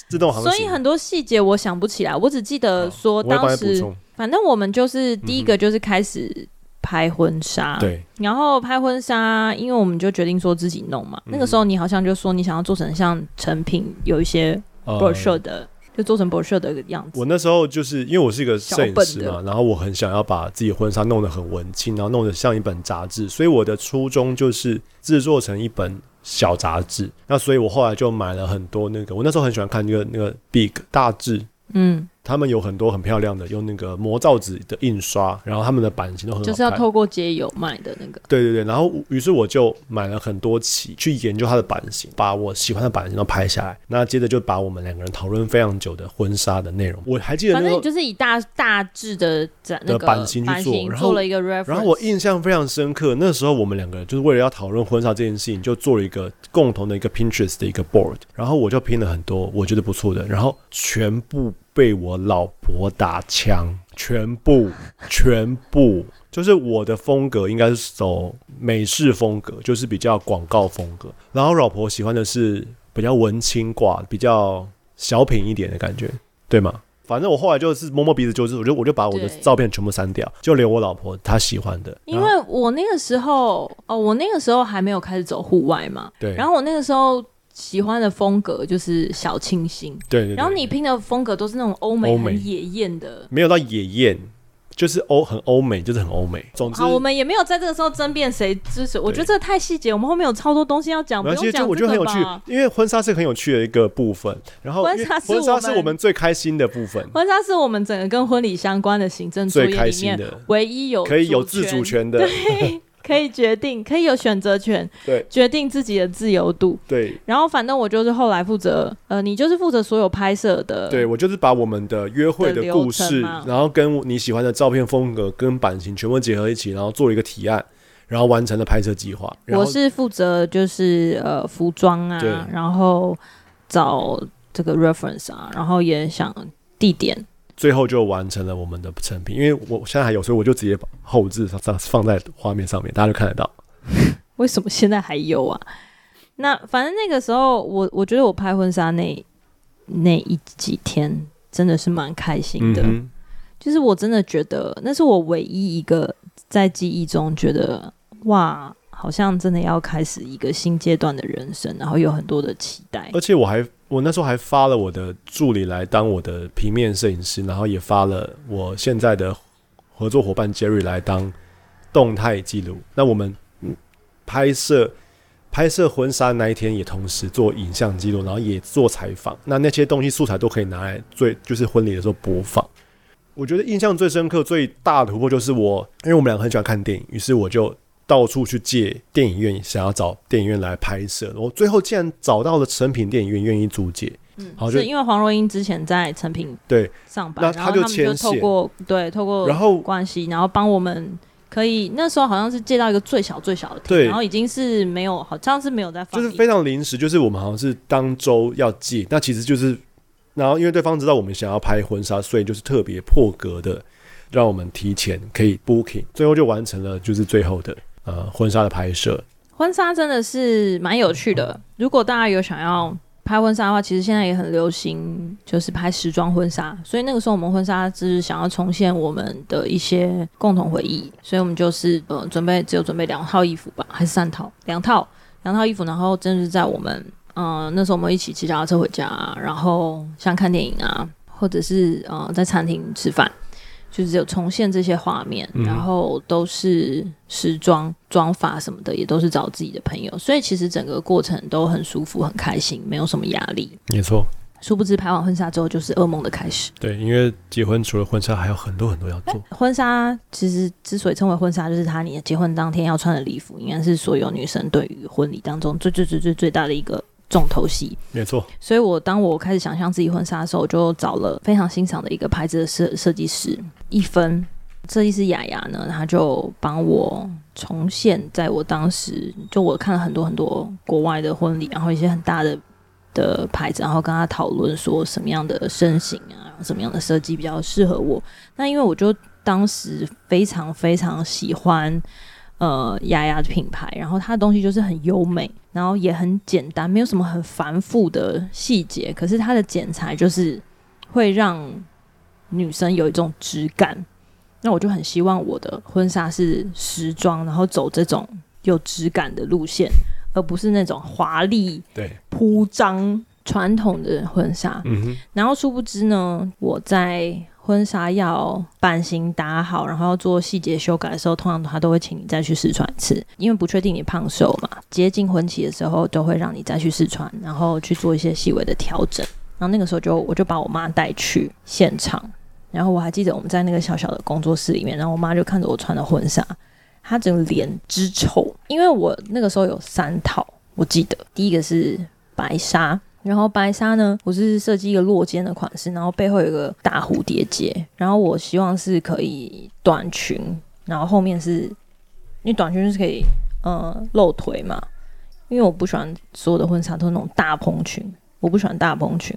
自动航，
所以很多细节我想不起来，我只记得说当时。反正我们就是第一个就是开始拍婚纱，对、嗯，然后拍婚纱，因为我们就决定说自己弄嘛。嗯、那个时候你好像就说你想要做成像成品有一些 brochure 的，呃、就做成 brochure 的样子。
我那时候就是因为我是一个摄影师嘛，然后我很想要把自己婚纱弄得很文青，然后弄得像一本杂志，所以我的初衷就是制作成一本小杂志。那所以我后来就买了很多那个，我那时候很喜欢看那个那个 Big 大志，嗯。他们有很多很漂亮的，用那个魔造纸的印刷，然后他们的版型都很好看，
就是要透过街友卖的那个。
对对对，然后于是我就买了很多期去研究它的版型，把我喜欢的版型都拍下来。那接着就把我们两个人讨论非常久的婚纱的内容，我还记得那个，
反正就是以大大致的展的
版型去做，然后
做了一个 reference。
然后我印象非常深刻，那时候我们两个人就是为了要讨论婚纱这件事情，就做了一个共同的一个 Pinterest 的一个 board，然后我就拼了很多我觉得不错的，然后全部。被我老婆打枪，全部全部就是我的风格，应该是走美式风格，就是比较广告风格。然后老婆喜欢的是比较文青挂，比较小品一点的感觉，对吗？反正我后来就是摸摸鼻子，就是我就我就把我的照片全部删掉，就留我老婆她喜欢的。
因为我那个时候哦，我那个时候还没有开始走户外嘛，对。然后我那个时候。喜欢的风格就是小清新，
对，对，对，
然后你拼的风格都是那种欧美很野艳的，
没有到野艳，就是欧很欧美，就是很欧美。总之，
好，我们也没有在这个时候争辩谁支持。我觉得这个太细节，我们后面有超多东西要讲，不用讲。我觉得很有趣，
因为婚纱是很有趣的一个部分。然后婚纱婚纱是我们最开心的部分，
婚纱是我们整个跟婚礼相关的行政作业里面唯一有
可以有自主权的。
对可以决定，可以有选择权，对，决定自己的自由度，
对。
然后反正我就是后来负责，呃，你就是负责所有拍摄的，
对，我就是把我们的约会的故事，然后跟你喜欢的照片风格跟版型全部结合一起，然后做了一个提案，然后完成了拍摄计划。
我是负责就是呃服装啊，然后找这个 reference 啊，然后也想地点。
最后就完成了我们的成品，因为我现在还有，所以我就直接把后置放放在画面上面，大家就看得到。
为什么现在还有啊？那反正那个时候，我我觉得我拍婚纱那那一几天真的是蛮开心的，嗯、就是我真的觉得那是我唯一一个在记忆中觉得哇，好像真的要开始一个新阶段的人生，然后有很多的期待，
而且我还。我那时候还发了我的助理来当我的平面摄影师，然后也发了我现在的合作伙伴 Jerry 来当动态记录。那我们拍摄拍摄婚纱那一天也同时做影像记录，然后也做采访。那那些东西素材都可以拿来最就是婚礼的时候播放。我觉得印象最深刻、最大的突破就是我，因为我们两个很喜欢看电影，于是我就。到处去借电影院，想要找电影院来拍摄。我最后竟然找到了成品电影院，愿意租借。
嗯，好，是因为黄若英之前在成品对上班，
那他就签
透过对透过然后关系，然后帮我们可以那时候好像是借到一个最小最小的，对，然后已经是没有，好像是没有在放，
就是非常临时，就是我们好像是当周要借，那其实就是然后因为对方知道我们想要拍婚纱，所以就是特别破格的让我们提前可以 booking，最后就完成了，就是最后的。呃婚纱的拍摄。
婚纱真的是蛮有趣的。如果大家有想要拍婚纱的话，其实现在也很流行，就是拍时装婚纱。所以那个时候我们婚纱就是想要重现我们的一些共同回忆，所以我们就是呃准备只有准备两套衣服吧，还是三套？两套两套衣服，然后真的是在我们呃那时候我们一起骑脚踏车回家，然后像看电影啊，或者是呃在餐厅吃饭。就是有重现这些画面，然后都是时装妆发什么的，也都是找自己的朋友，所以其实整个过程都很舒服、很开心，没有什么压力。
没错。
殊不知拍完婚纱之后就是噩梦的开始。
对，因为结婚除了婚纱，还有很多很多要做。
婚纱其实之所以称为婚纱，就是它你结婚当天要穿的礼服，应该是所有女生对于婚礼当中最最最最最大的一个。重头戏，
没错。
所以我当我开始想象自己婚纱的时候，我就找了非常欣赏的一个牌子的设设计师一分设计师雅雅呢，他就帮我重现在我当时就我看了很多很多国外的婚礼，然后一些很大的的牌子，然后跟他讨论说什么样的身形啊，什么样的设计比较适合我。那因为我就当时非常非常喜欢。呃，雅雅的品牌，然后它的东西就是很优美，然后也很简单，没有什么很繁复的细节。可是它的剪裁就是会让女生有一种质感。那我就很希望我的婚纱是时装，然后走这种有质感的路线，而不是那种华丽、对铺张传统的婚纱。嗯哼。然后殊不知呢，我在。婚纱要版型打好，然后要做细节修改的时候，通常他都会请你再去试穿一次，因为不确定你胖瘦嘛。接近婚期的时候，都会让你再去试穿，然后去做一些细微的调整。然后那个时候就我就把我妈带去现场，然后我还记得我们在那个小小的工作室里面，然后我妈就看着我穿的婚纱，她整个脸之丑，因为我那个时候有三套，我记得第一个是白纱。然后白纱呢，我是设计一个落肩的款式，然后背后有个大蝴蝶结，然后我希望是可以短裙，然后后面是，因为短裙是可以呃露腿嘛，因为我不喜欢所有的婚纱都是那种大蓬裙，我不喜欢大蓬裙，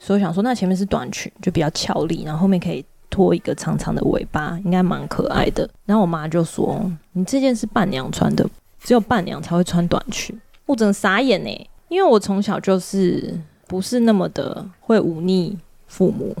所以想说那前面是短裙就比较俏丽，然后后面可以拖一个长长的尾巴，应该蛮可爱的。然后我妈就说：“你这件是伴娘穿的，只有伴娘才会穿短裙。”我真的傻眼呢。因为我从小就是不是那么的会忤逆父母，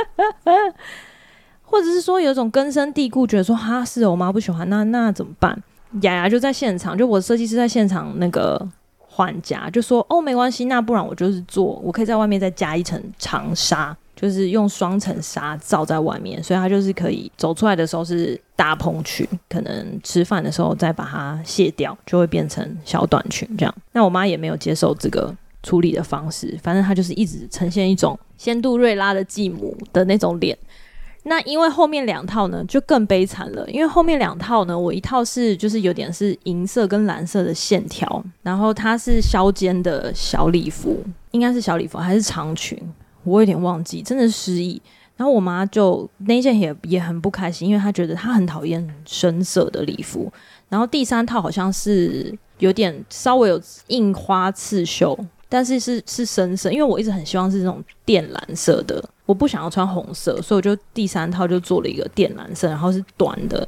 或者是说有种根深蒂固，觉得说哈是我妈不喜欢，那那怎么办？雅雅就在现场，就我设计师在现场那个换夹，就说哦没关系，那不然我就是做，我可以在外面再加一层长纱。就是用双层纱罩在外面，所以它就是可以走出来的时候是大蓬裙，可能吃饭的时候再把它卸掉，就会变成小短裙这样。那我妈也没有接受这个处理的方式，反正她就是一直呈现一种仙杜瑞拉的继母的那种脸。那因为后面两套呢就更悲惨了，因为后面两套呢，我一套是就是有点是银色跟蓝色的线条，然后它是削肩的小礼服，应该是小礼服还是长裙？我有点忘记，真的是失忆。然后我妈就那件也也很不开心，因为她觉得她很讨厌深色的礼服。然后第三套好像是有点稍微有印花刺绣，但是是是深色，因为我一直很希望是这种靛蓝色的，我不想要穿红色，所以我就第三套就做了一个靛蓝色，然后是短的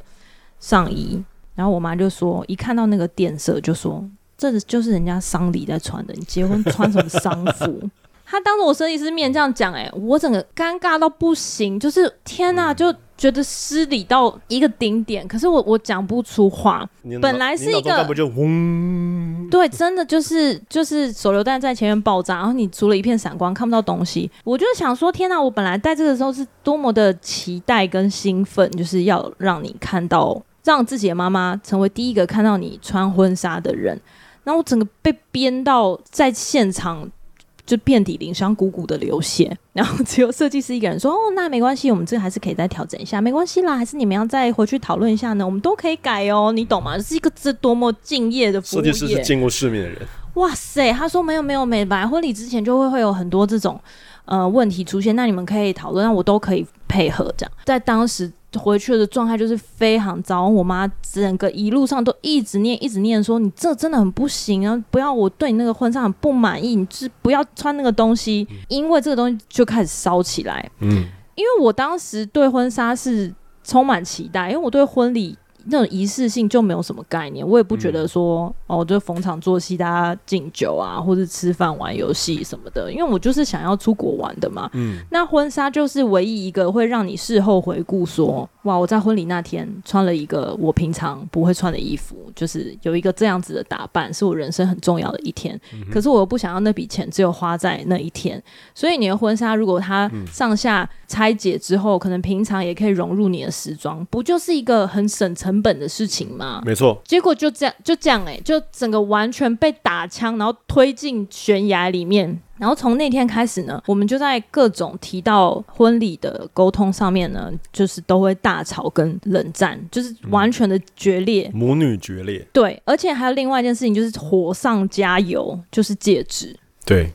上衣。然后我妈就说，一看到那个靛色，就说这就是人家丧礼在穿的，你结婚穿什么丧服？他当着我设计师面这样讲，哎，我整个尴尬到不行，就是天呐，就觉得失礼到一个顶点。可是我我讲不出话，本来是一个，对，真的就是就是手榴弹在前面爆炸，然后你除了一片闪光看不到东西。我就想说，天呐，我本来在这个时候是多么的期待跟兴奋，就是要让你看到，让自己的妈妈成为第一个看到你穿婚纱的人。然后我整个被编到在现场。就遍体鳞伤，鼓鼓的流血，然后只有设计师一个人说：“哦，那没关系，我们这个还是可以再调整一下，没关系啦，还是你们要再回去讨论一下呢，我们都可以改哦，你懂吗？是一个这多么敬业的服务业，设计师
是见过世面的人。
哇塞，他说没有没有没，本来婚礼之前就会会有很多这种呃问题出现，那你们可以讨论，那我都可以配合这样，在当时。”回去的状态就是非常糟，我妈整个一路上都一直念，一直念说：“你这真的很不行啊！不要，我对你那个婚纱很不满意，你就是不要穿那个东西。”因为这个东西就开始烧起来。嗯，因为我当时对婚纱是充满期待，因为我对婚礼那种仪式性就没有什么概念，我也不觉得说、嗯、哦，就逢场作戏，大家敬酒啊，或者吃饭玩游戏什么的，因为我就是想要出国玩的嘛。嗯，那婚纱就是唯一一个会让你事后回顾说，哇，我在婚礼那天穿了一个我平常不会穿的衣服，就是有一个这样子的打扮，是我人生很重要的一天。嗯、可是我又不想要那笔钱只有花在那一天，所以你的婚纱如果它上下拆解之后，可能平常也可以融入你的时装，不就是一个很省成本的事情吗？
没错。
结果就这样，就这样、欸，哎，就整个完全被打枪，然后推进悬崖里面。然后从那天开始呢，我们就在各种提到婚礼的沟通上面呢，就是都会大吵跟冷战，就是完全的决裂，
嗯、母女决裂。
对，而且还有另外一件事情，就是火上加油，就是戒指。
对，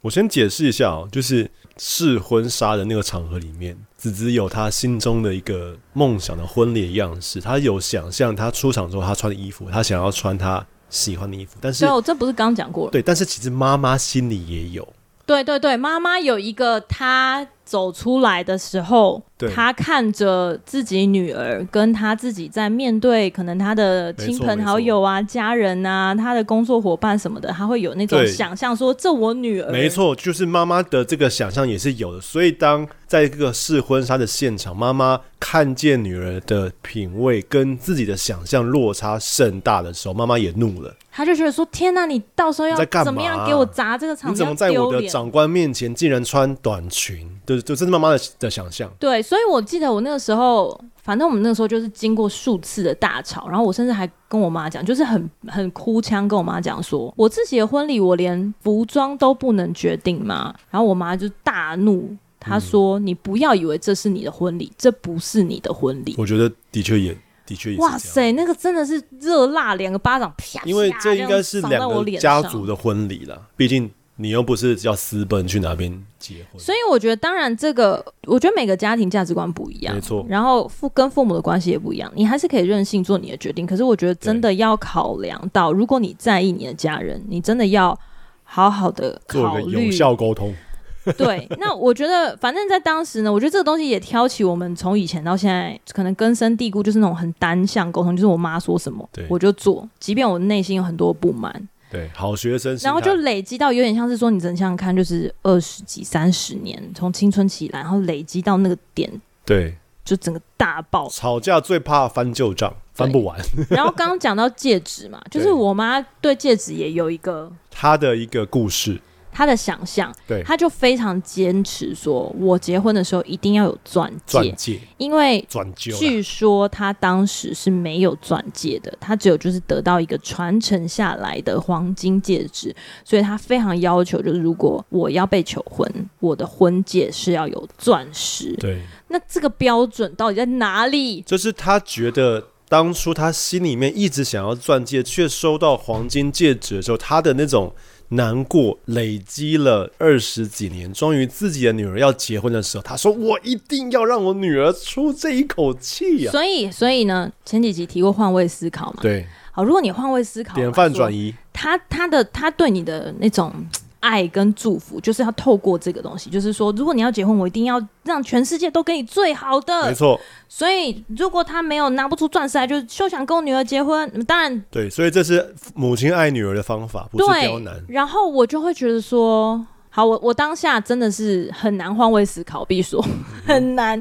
我先解释一下哦，就是试婚纱的那个场合里面，子子有他心中的一个梦想的婚礼样式，他有想象他出场之后他穿的衣服，他想要穿他。喜欢的衣服，但是
对，我这不是刚讲过了？
对，但是其实妈妈心里也有。
对对对，妈妈有一个她。走出来的时候，她看着自己女儿，跟她自己在面对可能她的亲朋好友啊、家人啊、她的工作伙伴什么的，她会有那种想象，说这我女儿。
没错，就是妈妈的这个想象也是有的。所以当在这个试婚纱的现场，妈妈看见女儿的品味跟自己的想象落差甚大的时候，妈妈也怒了。
他就觉得说：“天哪，你到时候要怎么样给我砸这个场？
你怎么在我的长官面前竟然穿短裙？”对。就这是妈妈的的想象。
对，所以我记得我那个时候，反正我们那个时候就是经过数次的大吵，然后我甚至还跟我妈讲，就是很很哭腔跟我妈讲说，我自己的婚礼我连服装都不能决定吗？然后我妈就大怒，她说：“嗯、你不要以为这是你的婚礼，这不是你的婚礼。”
我觉得的确也的确也。
哇塞，那个真的是热辣，两个巴掌啪，
因为这应该是两个家族的婚礼了，毕竟。你又不是要私奔去哪边结婚，
所以我觉得，当然这个，我觉得每个家庭价值观不一样，
没错。
然后父跟父母的关系也不一样，你还是可以任性做你的决定。可是我觉得真的要考量到，如果你在意你的家人，你真的要好好的考虑
有效沟通。
对，那我觉得，反正在当时呢，我觉得这个东西也挑起我们从以前到现在可能根深蒂固，就是那种很单向沟通，就是我妈说什么我就做，即便我内心有很多不满。
对，好学生，
然后就累积到有点像是说，你真想想看，就是二十几、三十年，从青春期来，然后累积到那个点，
对，
就整个大爆。
吵架最怕翻旧账，翻不完。
然后刚刚讲到戒指嘛，就是我妈对戒指也有一个
她的一个故事。
他的想象，
对，
他就非常坚持说，我结婚的时候一定要有钻戒，钻戒，因为据说他当时是没有钻戒的，他只有就是得到一个传承下来的黄金戒指，所以他非常要求，就是如果我要被求婚，我的婚戒是要有钻石。
对，
那这个标准到底在哪里？
就是他觉得当初他心里面一直想要钻戒，却收到黄金戒指的时候，他的那种。难过累积了二十几年，终于自己的女儿要结婚的时候，他说：“我一定要让我女儿出这一口气呀！”所
以，所以呢，前几集提过换位思考嘛？
对。
好，如果你换位思考，
典范转移，
他他的他对你的那种。爱跟祝福就是要透过这个东西，就是说，如果你要结婚，我一定要让全世界都给你最好的。
没错。
所以，如果他没有拿不出钻石来，就是休想跟我女儿结婚。当然，
对，所以这是母亲爱女儿的方法，不是刁难。
然后我就会觉得说，好，我我当下真的是很难换位思考，必须说很难。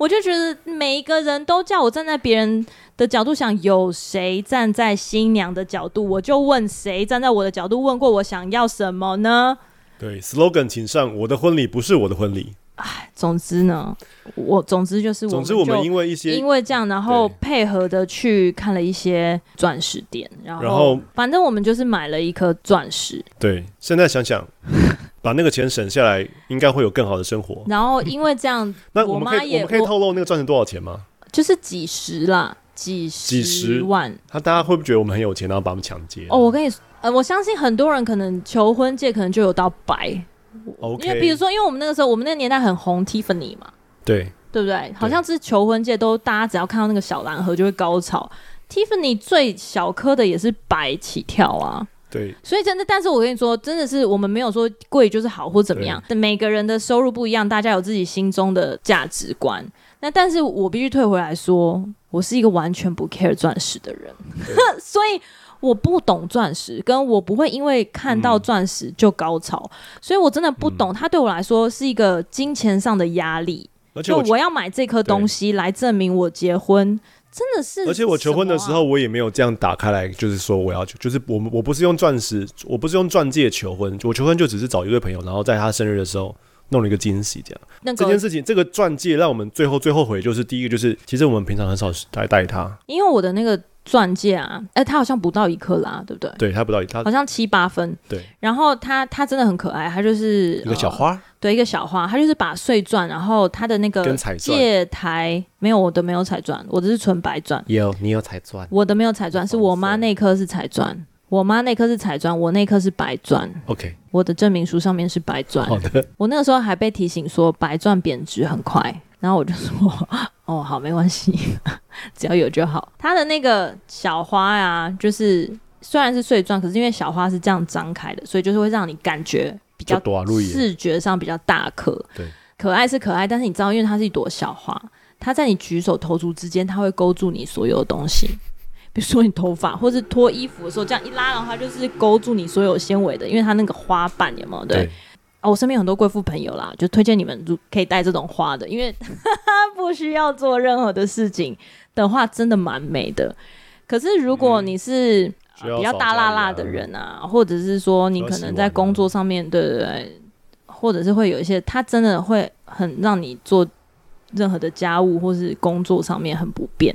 我就觉得每一个人都叫我站在别人的角度想，有谁站在新娘的角度，我就问谁站在我的角度问过我想要什么呢？
对，slogan 请上，我的婚礼不是我的婚礼。
哎，总之呢，我总之就是我，
总之我们因为一些
因为这样，然后配合的去看了一些钻石店，然后，然后反正我们就是买了一颗钻石。
对，现在想想。把那个钱省下来，应该会有更好的生活。
然后因为这样，
那我们可以我，我们可以透露那个钻石多少钱吗？
就是几十啦，几十万。
他大家会不会觉得我们很有钱，然后把我们抢劫？
哦，我跟你说，呃，我相信很多人可能求婚戒可能就有到百。
OK，
因为比如说，因为我们那个时候，我们那个年代很红 Tiffany 嘛，
对
对不对？好像是求婚戒都大家只要看到那个小蓝盒就会高潮。Tiffany 最小颗的也是百起跳啊。
对，
所以真的，但是我跟你说，真的是我们没有说贵就是好或怎么样。每个人的收入不一样，大家有自己心中的价值观。那但是我必须退回来说，我是一个完全不 care 钻石的人，所以我不懂钻石，跟我不会因为看到钻石就高潮，嗯、所以我真的不懂。它对我来说是一个金钱上的压力，而且我，就我要买这颗东西来证明我结婚，真的是、啊。
而且我求婚的时候，我也没有这样打开来，就是说我要求，就是我我不是用钻石，我不是用钻戒求婚，我求婚就只是找一对朋友，然后在他生日的时候。弄了一个惊喜，这样。那个、这件事情，这个钻戒让我们最后最后悔，就是第一个就是，其实我们平常很少来戴它。
因为我的那个钻戒啊，哎、欸，它好像不到一克拉，对不对？
对，它不到一，它
好像七八分。
对。
然后它它真的很可爱，它就是
一个小花、呃。
对，一个小花，它就是把碎钻，然后它的那个戒台没有，我的没有彩钻，我的是纯白钻。
有，你有彩钻。
我的没有彩钻，是我妈那颗是彩钻。我妈那颗是彩钻，我那颗是白钻。
OK，
我的证明书上面是白钻。
好的，
我那个时候还被提醒说白钻贬值很快，然后我就说哦，好，没关系，只要有就好。它的那个小花呀，就是虽然是碎钻，可是因为小花是这样张开的，所以就是会让你感觉比较视觉上比较大颗。
对，
可爱是可爱，但是你知道，因为它是一朵小花，它在你举手投足之间，它会勾住你所有的东西。比如说你头发，或是脱衣服的时候，这样一拉的话，就是勾住你所有纤维的，因为它那个花瓣有没有？对。对哦，我身边很多贵妇朋友啦，就推荐你们可以戴这种花的，因为不需要做任何的事情的话，真的蛮美的。可是如果你是、比较大辣辣的人啊，或者是说你可能在工作上面，对对对，或者是会有一些，他真的会很让你做任何的家务或是工作上面很不便，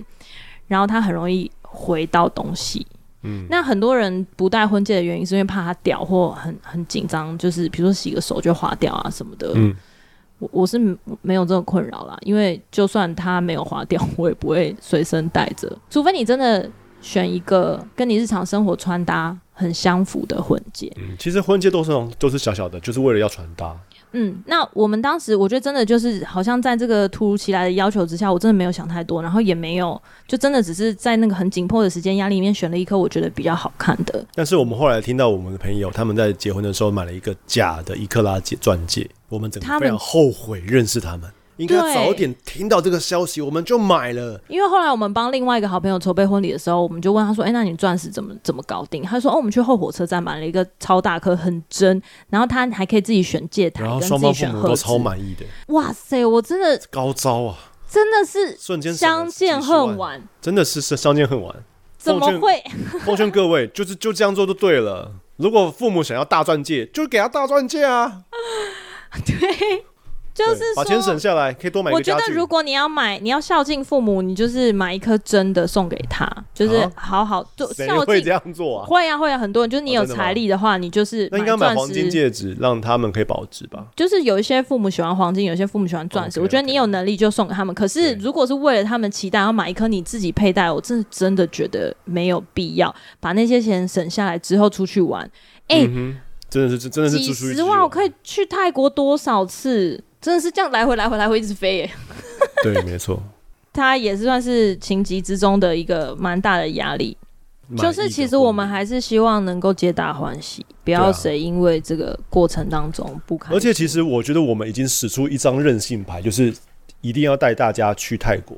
然后他很容易。回到东西，嗯，那很多人不戴婚戒的原因是因为怕它掉或很很紧张，就是比如说洗个手就滑掉啊什么的。嗯，我我是没有这种困扰啦，因为就算它没有滑掉，我也不会随身带着，除非你真的选一个跟你日常生活穿搭很相符的婚戒。
嗯，其实婚戒都是都是小小的，就是为了要穿搭。
嗯，那我们当时我觉得真的就是好像在这个突如其来的要求之下，我真的没有想太多，然后也没有就真的只是在那个很紧迫的时间压力里面选了一颗我觉得比较好看的。
但是我们后来听到我们的朋友他们在结婚的时候买了一个假的一克拉戒钻戒，我们整个非常后悔认识他们。应该早点听到这个消息，我们就买了。
因为后来我们帮另外一个好朋友筹备婚礼的时候，我们就问他说：“哎、欸，那你钻石怎么怎么搞定？”他说：“哦，我们去后火车站买了一个超大颗，很真，然后他还可以自己选戒台，
然后双方父母都超满意的。”
哇塞，我真的
高招啊！
真的是瞬间相见恨晚，
真的是是相见恨晚。
怎么会？
奉劝各位，就是就这样做就对了。如果父母想要大钻戒，就给他大钻戒啊。
对。就是说，
把钱省下来，可以多买。
我觉得如果你要买，你要孝敬父母，你就是买一颗真的送给他，就是好好做孝敬。
会这样做啊？
会啊，会啊，很多人就是你有财力的话，你就是
那应该买黄金戒指，让他们可以保值吧。
就是有一些父母喜欢黄金，有些父母喜欢钻石。我觉得你有能力就送给他们。可是如果是为了他们期待要买一颗你自己佩戴，我真的真的觉得没有必要把那些钱省下来之后出去玩。哎，
真的是真的是
几十万，我可以去泰国多少次？真的是这样来回来回来回一直飞耶，
对，没错。
他也是算是情急之中的一个蛮大的压力，就是其实我们还是希望能够皆大欢喜，不要谁因为这个过程当中不开心。
而且其实我觉得我们已经使出一张任性牌，就是一定要带大家去泰国。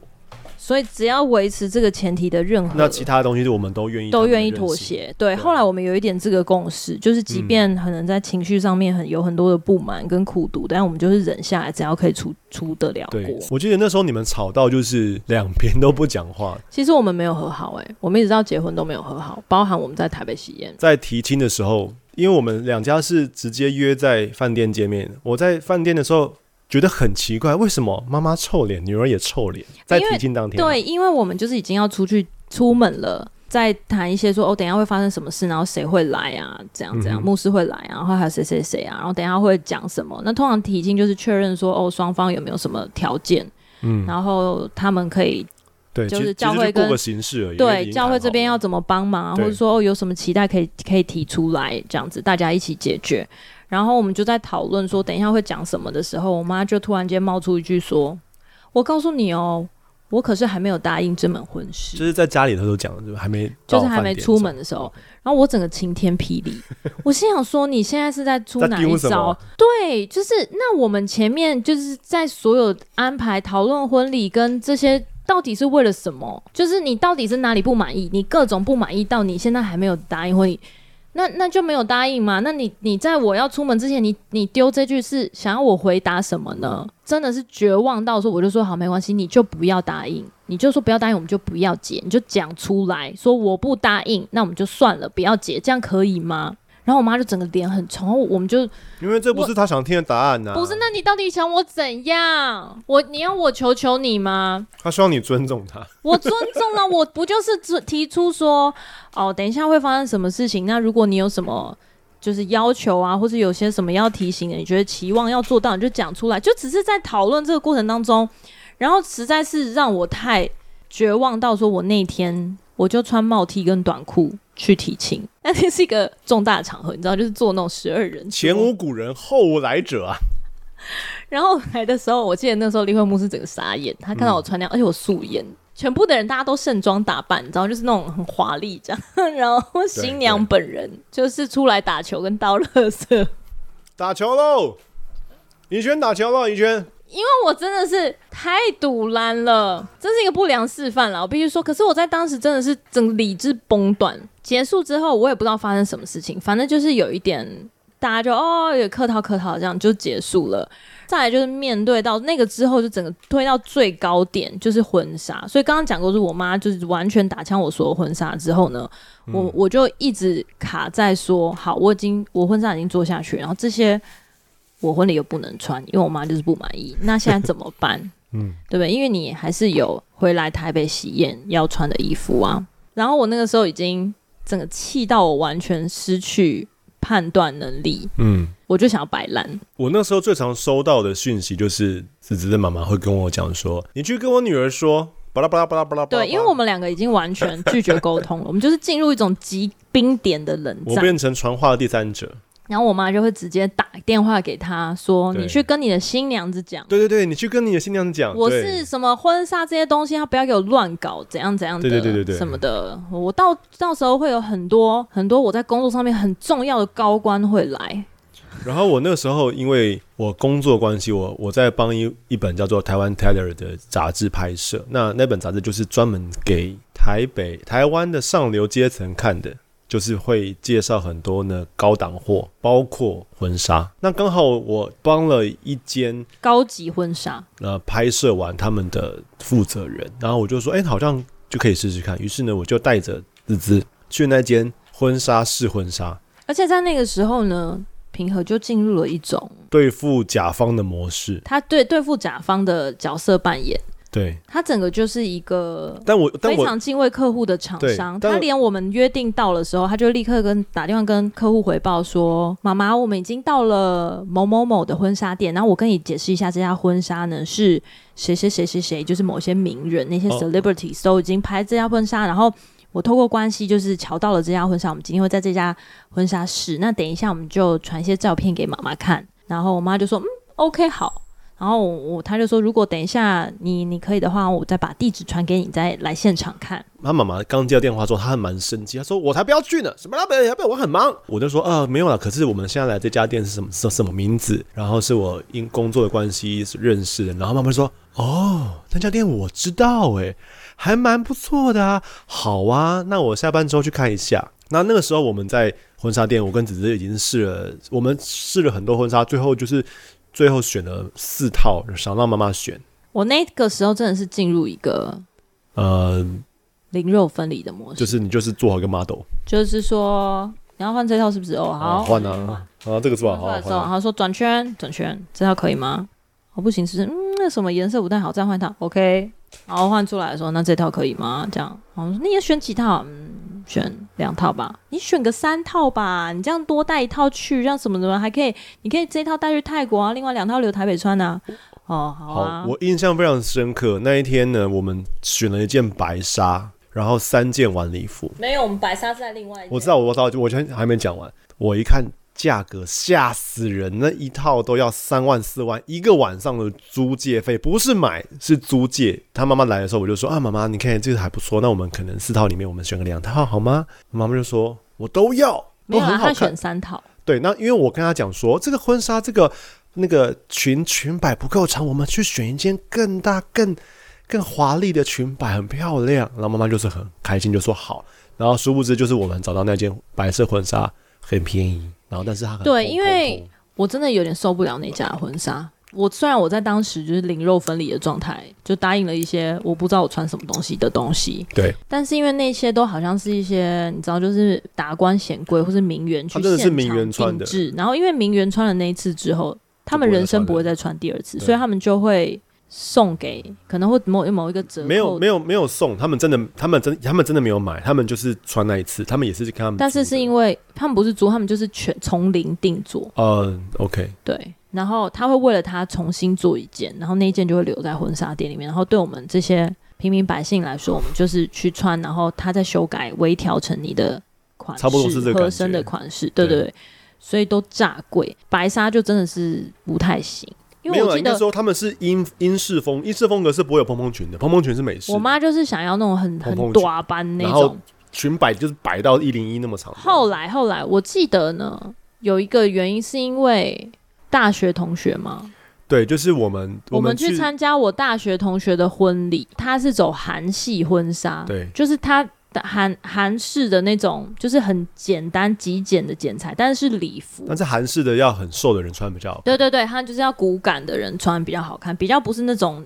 所以只要维持这个前提的任何，
那其他东西我们都愿意
都愿意妥协。对，对后来我们有一点这个共识，就是即便可能在情绪上面很有很多的不满跟苦毒，但我们就是忍下来，只要可以出出得了国。
我记得那时候你们吵到就是两边都不讲话。
其实我们没有和好、欸，哎，我们一直到结婚都没有和好，包含我们在台北喜宴，
在提亲的时候，因为我们两家是直接约在饭店见面。我在饭店的时候。觉得很奇怪，为什么妈妈臭脸，女儿也臭脸？在提亲当天，
对，因为我们就是已经要出去出门了，再谈一些说哦，等一下会发生什么事，然后谁会来啊？这样这样，牧师会来啊，然后还有谁谁谁啊？然后等一下会讲什么？那通常提亲就是确认说哦，双方有没有什么条件，嗯，然后他们可以对，就是教会跟
个形式而已，
对，教会这边要怎么帮忙，或者说哦有什么期待可以可以提出来，这样子大家一起解决。然后我们就在讨论说，等一下会讲什么的时候，我妈就突然间冒出一句说：“我告诉你哦，我可是还没有答应这门婚事。”就是
在家里头都讲了，就还没
就是还没出门的时候，然后我整个晴天霹雳，我心想说：“你现在是在出哪一招？”对，就是那我们前面就是在所有安排讨论婚礼跟这些到底是为了什么？就是你到底是哪里不满意？你各种不满意到你现在还没有答应，或你那那就没有答应嘛？那你你在我要出门之前，你你丢这句是想要我回答什么呢？真的是绝望到说，我就说好，没关系，你就不要答应，你就说不要答应，我们就不要结，你就讲出来说我不答应，那我们就算了，不要结，这样可以吗？然后我妈就整个脸很臭，我们就
因为这不是她想听的答案呐、啊。
不是，那你到底想我怎样？我你要我求求你吗？
她希望你尊重她。
我尊重了，我不就是提出说，哦，等一下会发生什么事情？那如果你有什么就是要求啊，或者有些什么要提醒的，你觉得期望要做到，你就讲出来。就只是在讨论这个过程当中，然后实在是让我太绝望到说，我那天我就穿帽 T 跟短裤。去提亲，那天是一个重大场合，你知道，就是做那种十二人，
前无古人后无来者啊。
然后来的时候，我记得那时候立慧牧师整个傻眼，他看到我穿那样，嗯、而且我素颜，全部的人大家都盛装打扮，你知道，就是那种很华丽这样。然后新娘本人就是出来打球跟倒垃圾，
打球喽！怡萱打球喽！怡萱。
因为我真的是太堵烂了，这是一个不良示范了，我必须说。可是我在当时真的是整个理智崩断。结束之后，我也不知道发生什么事情，反正就是有一点，大家就哦，也客套客套，这样就结束了。再来就是面对到那个之后，就整个推到最高点，就是婚纱。所以刚刚讲过，是我妈就是完全打枪我所有婚纱之后呢，嗯、我我就一直卡在说，好，我已经我婚纱已经做下去，然后这些。我婚礼又不能穿，因为我妈就是不满意。那现在怎么办？嗯，对不对？因为你还是有回来台北喜宴要穿的衣服啊。然后我那个时候已经整个气到我完全失去判断能力。嗯，我就想要摆烂。
我那时候最常收到的讯息就是子子的妈妈会跟我讲说：“你去跟我女儿说，巴拉巴拉巴拉巴拉。”
对，因为我们两个已经完全拒绝沟通了，我们就是进入一种极冰点的冷战。
我变成传话的第三者。
然后我妈就会直接打电话给他说：“你去跟你的新娘子讲。”
对对对，你去跟你的新娘子讲。
我是什么婚纱这些东西，她不要给我乱搞，怎样怎样的，对对对对对，什么的。我到到时候会有很多很多我在工作上面很重要的高官会来。
然后我那个时候因为我工作关系，我我在帮一一本叫做《台湾 Teller》的杂志拍摄。那那本杂志就是专门给台北台湾的上流阶层看的。就是会介绍很多呢高档货，包括婚纱。那刚好我帮了一间
高级婚纱，
呃，拍摄完他们的负责人，然后我就说，哎、欸，好像就可以试试看。于是呢，我就带着滋滋去那间婚纱试婚纱。
而且在那个时候呢，平和就进入了一种
对付甲方的模式，
他对对付甲方的角色扮演。
对，
他整个就是一个，
但我非
常敬畏客户的厂商。他连我们约定到的时候，他就立刻跟打电话跟客户回报说：“妈妈，我们已经到了某某某的婚纱店。然后我跟你解释一下，这家婚纱呢是谁谁谁谁谁，就是某些名人，那些 celebrities 都已经拍这家婚纱。然后我透过关系就是瞧到了这家婚纱，我们今天会在这家婚纱试。那等一下我们就传一些照片给妈妈看。然后我妈就说：嗯，OK，好。”然后我他就说，如果等一下你你可以的话，我再把地址传给你，再来现场看。
他妈妈刚接到电话之后，他还蛮生气，他说我才不要去呢，什么要不要？我很忙。我就说呃没有了，可是我们现在来这家店是什么什么名字？然后是我因工作的关系认识的。然后妈妈说哦，那家店我知道诶，还蛮不错的啊。好啊，那我下班之后去看一下。那那个时候我们在婚纱店，我跟子子已经试了，我们试了很多婚纱，最后就是。最后选了四套，想让妈妈选。
我那个时候真的是进入一个呃灵肉分离的模式，
就是你就是做好一个 model，
就是说你要换这套是不是？哦，好
换啊，啊这个是吧？好，
然后说转圈转圈，这套可以吗？哦不行，是嗯那什么颜色不太好，再换一套 OK。然后换出来的时候，那这套可以吗？这样，我说你要选几套？嗯，选两套吧。你选个三套吧，你这样多带一套去，让什么什么还可以？你可以这一套带去泰国啊，另外两套留台北穿啊。哦，好啊。
好，我印象非常深刻。那一天呢，我们选了一件白纱，然后三件晚礼服。
没有，我们白纱是在另外一件。
我知道，我知道，我全还没讲完。我一看。价格吓死人，那一套都要三万四万，一个晚上的租借费不是买是租借。他妈妈来的时候，我就说啊，妈妈，你看这个还不错，那我们可能四套里面我们选个两套好吗？妈妈就说，我都要，都很好看。
没有，他选三套。
对，那因为我跟他讲说，这个婚纱这个那个裙裙摆不够长，我们去选一件更大更更华丽的裙摆，很漂亮。然后妈妈就是很开心，就说好。然后殊不知，就是我们找到那件白色婚纱很便宜，然后但是他很
对，因为我真的有点受不了那家的婚纱。我虽然我在当时就是灵肉分离的状态，就答应了一些我不知道我穿什么东西的东西，
对。
但是因为那些都好像是一些你知道，就是达官显贵或是名媛去现场定制，然后因为名媛穿了那一次之后，他们人生不会再穿第二次，所以他们就会。送给可能会某某一个折扣，
没有没有没有送，他们真的他们真他们真的没有买，他们就是穿那一次，他们也是看他们。
但是是因为他们不是租，他们就是全从零定做。
嗯，OK。
对，然后他会为了他重新做一件，然后那一件就会留在婚纱店里面。然后对我们这些平民百姓来说，我们就是去穿，然后他再修改微调成你的款式，
差不多是这个
合身的款式，对对对，所以都炸贵，白纱就真的是不太行。
没有，那时候他们是英英式风，英式风格是不会有蓬蓬裙的，蓬蓬裙是美式。
我妈就是想要那种很很短版那种，
裙摆就是摆到一零一那么长。
后来后来，我记得呢，有一个原因是因为大学同学嘛，
对，就是我们
我们去参加我大学同学的婚礼，他是走韩系婚纱，
对，
就是他。韩韩式的那种就是很简单极简的剪裁，但是是礼服。
但是韩式的要很瘦的人穿比较好看。
对对对，他就是要骨感的人穿比较好看，比较不是那种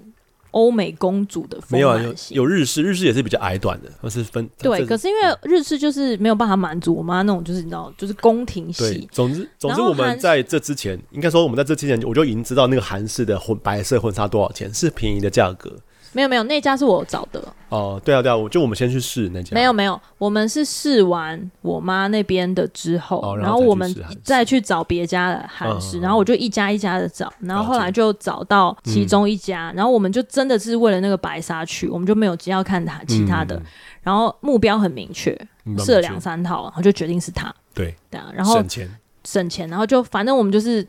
欧美公主的风。
没有啊，有有日式，日式也是比较矮短的，而是分。
对，可是因为日式就是没有办法满足我妈那种，就是你知道，就是宫廷系。
总之，总之我们在这之前，应该说我们在这之前，我就已经知道那个韩式的婚白色婚纱多少钱，是便宜的价格。
没有没有，那家是我找的。
哦，对啊对啊，我就我们先去试那家。
没有没有，我们是试完我妈那边的之后，哦、然后我们再去找别家的韩式，嗯、然后我就一家一家的找，然后后来就找到其中一家，嗯、然后我们就真的是为了那个白沙去，我们就没有要看他其他的，嗯、然后目标很明确，试了两三套，然后就决定是他。
对
对啊，然后省钱省钱，然后就反正我们就是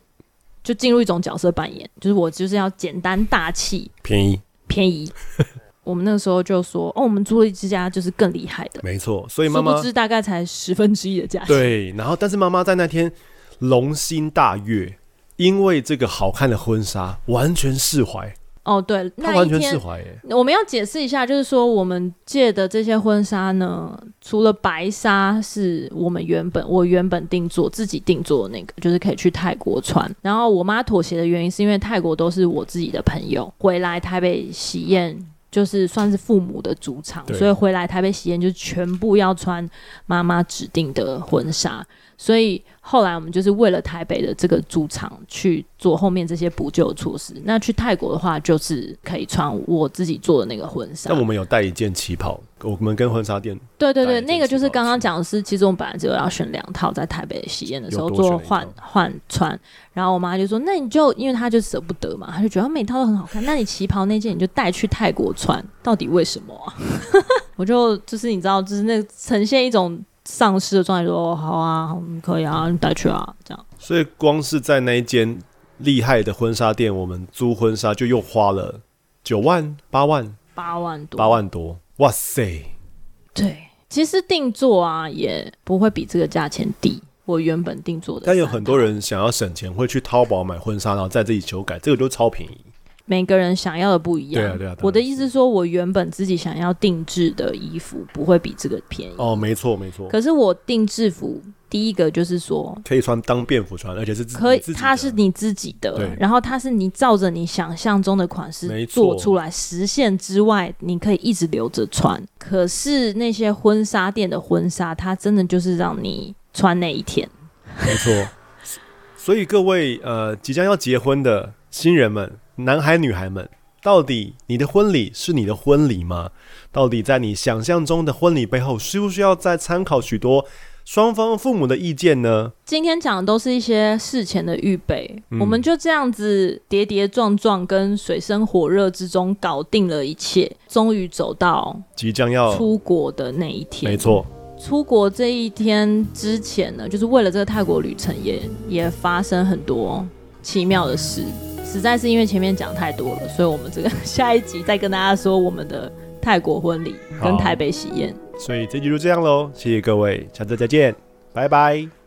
就进入一种角色扮演，就是我就是要简单大气
便宜。
便宜，我们那个时候就说哦，我们租了一家就是更厉害的，
没错。所以
妈妈大概才十分之一的价钱。
对，然后但是妈妈在那天龙心大悦，因为这个好看的婚纱完全释怀。
哦，对，
他完全释怀耶。
我们要解释一下，就是说我们借的这些婚纱呢，除了白纱是我们原本我原本定做自己定做的那个，就是可以去泰国穿。然后我妈妥协的原因是因为泰国都是我自己的朋友，回来台北喜宴就是算是父母的主场，对所以回来台北喜宴就全部要穿妈妈指定的婚纱。所以后来我们就是为了台北的这个主场去做后面这些补救措施。那去泰国的话，就是可以穿我自己做的那个婚纱。
那我们有带一件旗袍，我们跟婚纱店。
对对对，那个就是刚刚讲的是，其实我们本来只有要选两套，在台北喜宴的时候做换换穿。然后我妈就说：“那你就因为她就舍不得嘛，她就觉得每套都很好看。那你旗袍那件你就带去泰国穿，到底为什么啊？” 我就就是你知道，就是那呈现一种。丧尸的状态说：“哦，好啊，可以啊，你带去啊，这样。”
所以光是在那一间厉害的婚纱店，我们租婚纱就又花了九万、八万、
八万多、
八万多，哇塞！
对，其实定做啊也不会比这个价钱低。我原本定做的，
但有很多人想要省钱，会去淘宝买婚纱，然后在这里修改，这个就超便宜。
每个人想要的不一样。
对啊，对啊。
我的意思是说，我原本自己想要定制的衣服不会比这个便宜。
哦，没错，没错。
可是我定制服，第一个就是说
可以穿当便服穿，而且是
可以，它是你自己的，对然后它是你照着你想象中的款式做出来，实现之外，你可以一直留着穿。可是那些婚纱店的婚纱，它真的就是让你穿那一天。
没错。所以各位呃，即将要结婚的新人们。男孩女孩们，到底你的婚礼是你的婚礼吗？到底在你想象中的婚礼背后，需不需要再参考许多双方父母的意见呢？
今天讲的都是一些事前的预备，嗯、我们就这样子跌跌撞撞，跟水深火热之中搞定了一切，终于走到
即将要
出国的那一天。
没错，
出国这一天之前呢，就是为了这个泰国旅程也，也也发生很多奇妙的事。实在是因为前面讲太多了，所以我们这个 下一集再跟大家说我们的泰国婚礼跟台北喜宴。
所以这集就这样喽，谢谢各位，下次再见，拜拜。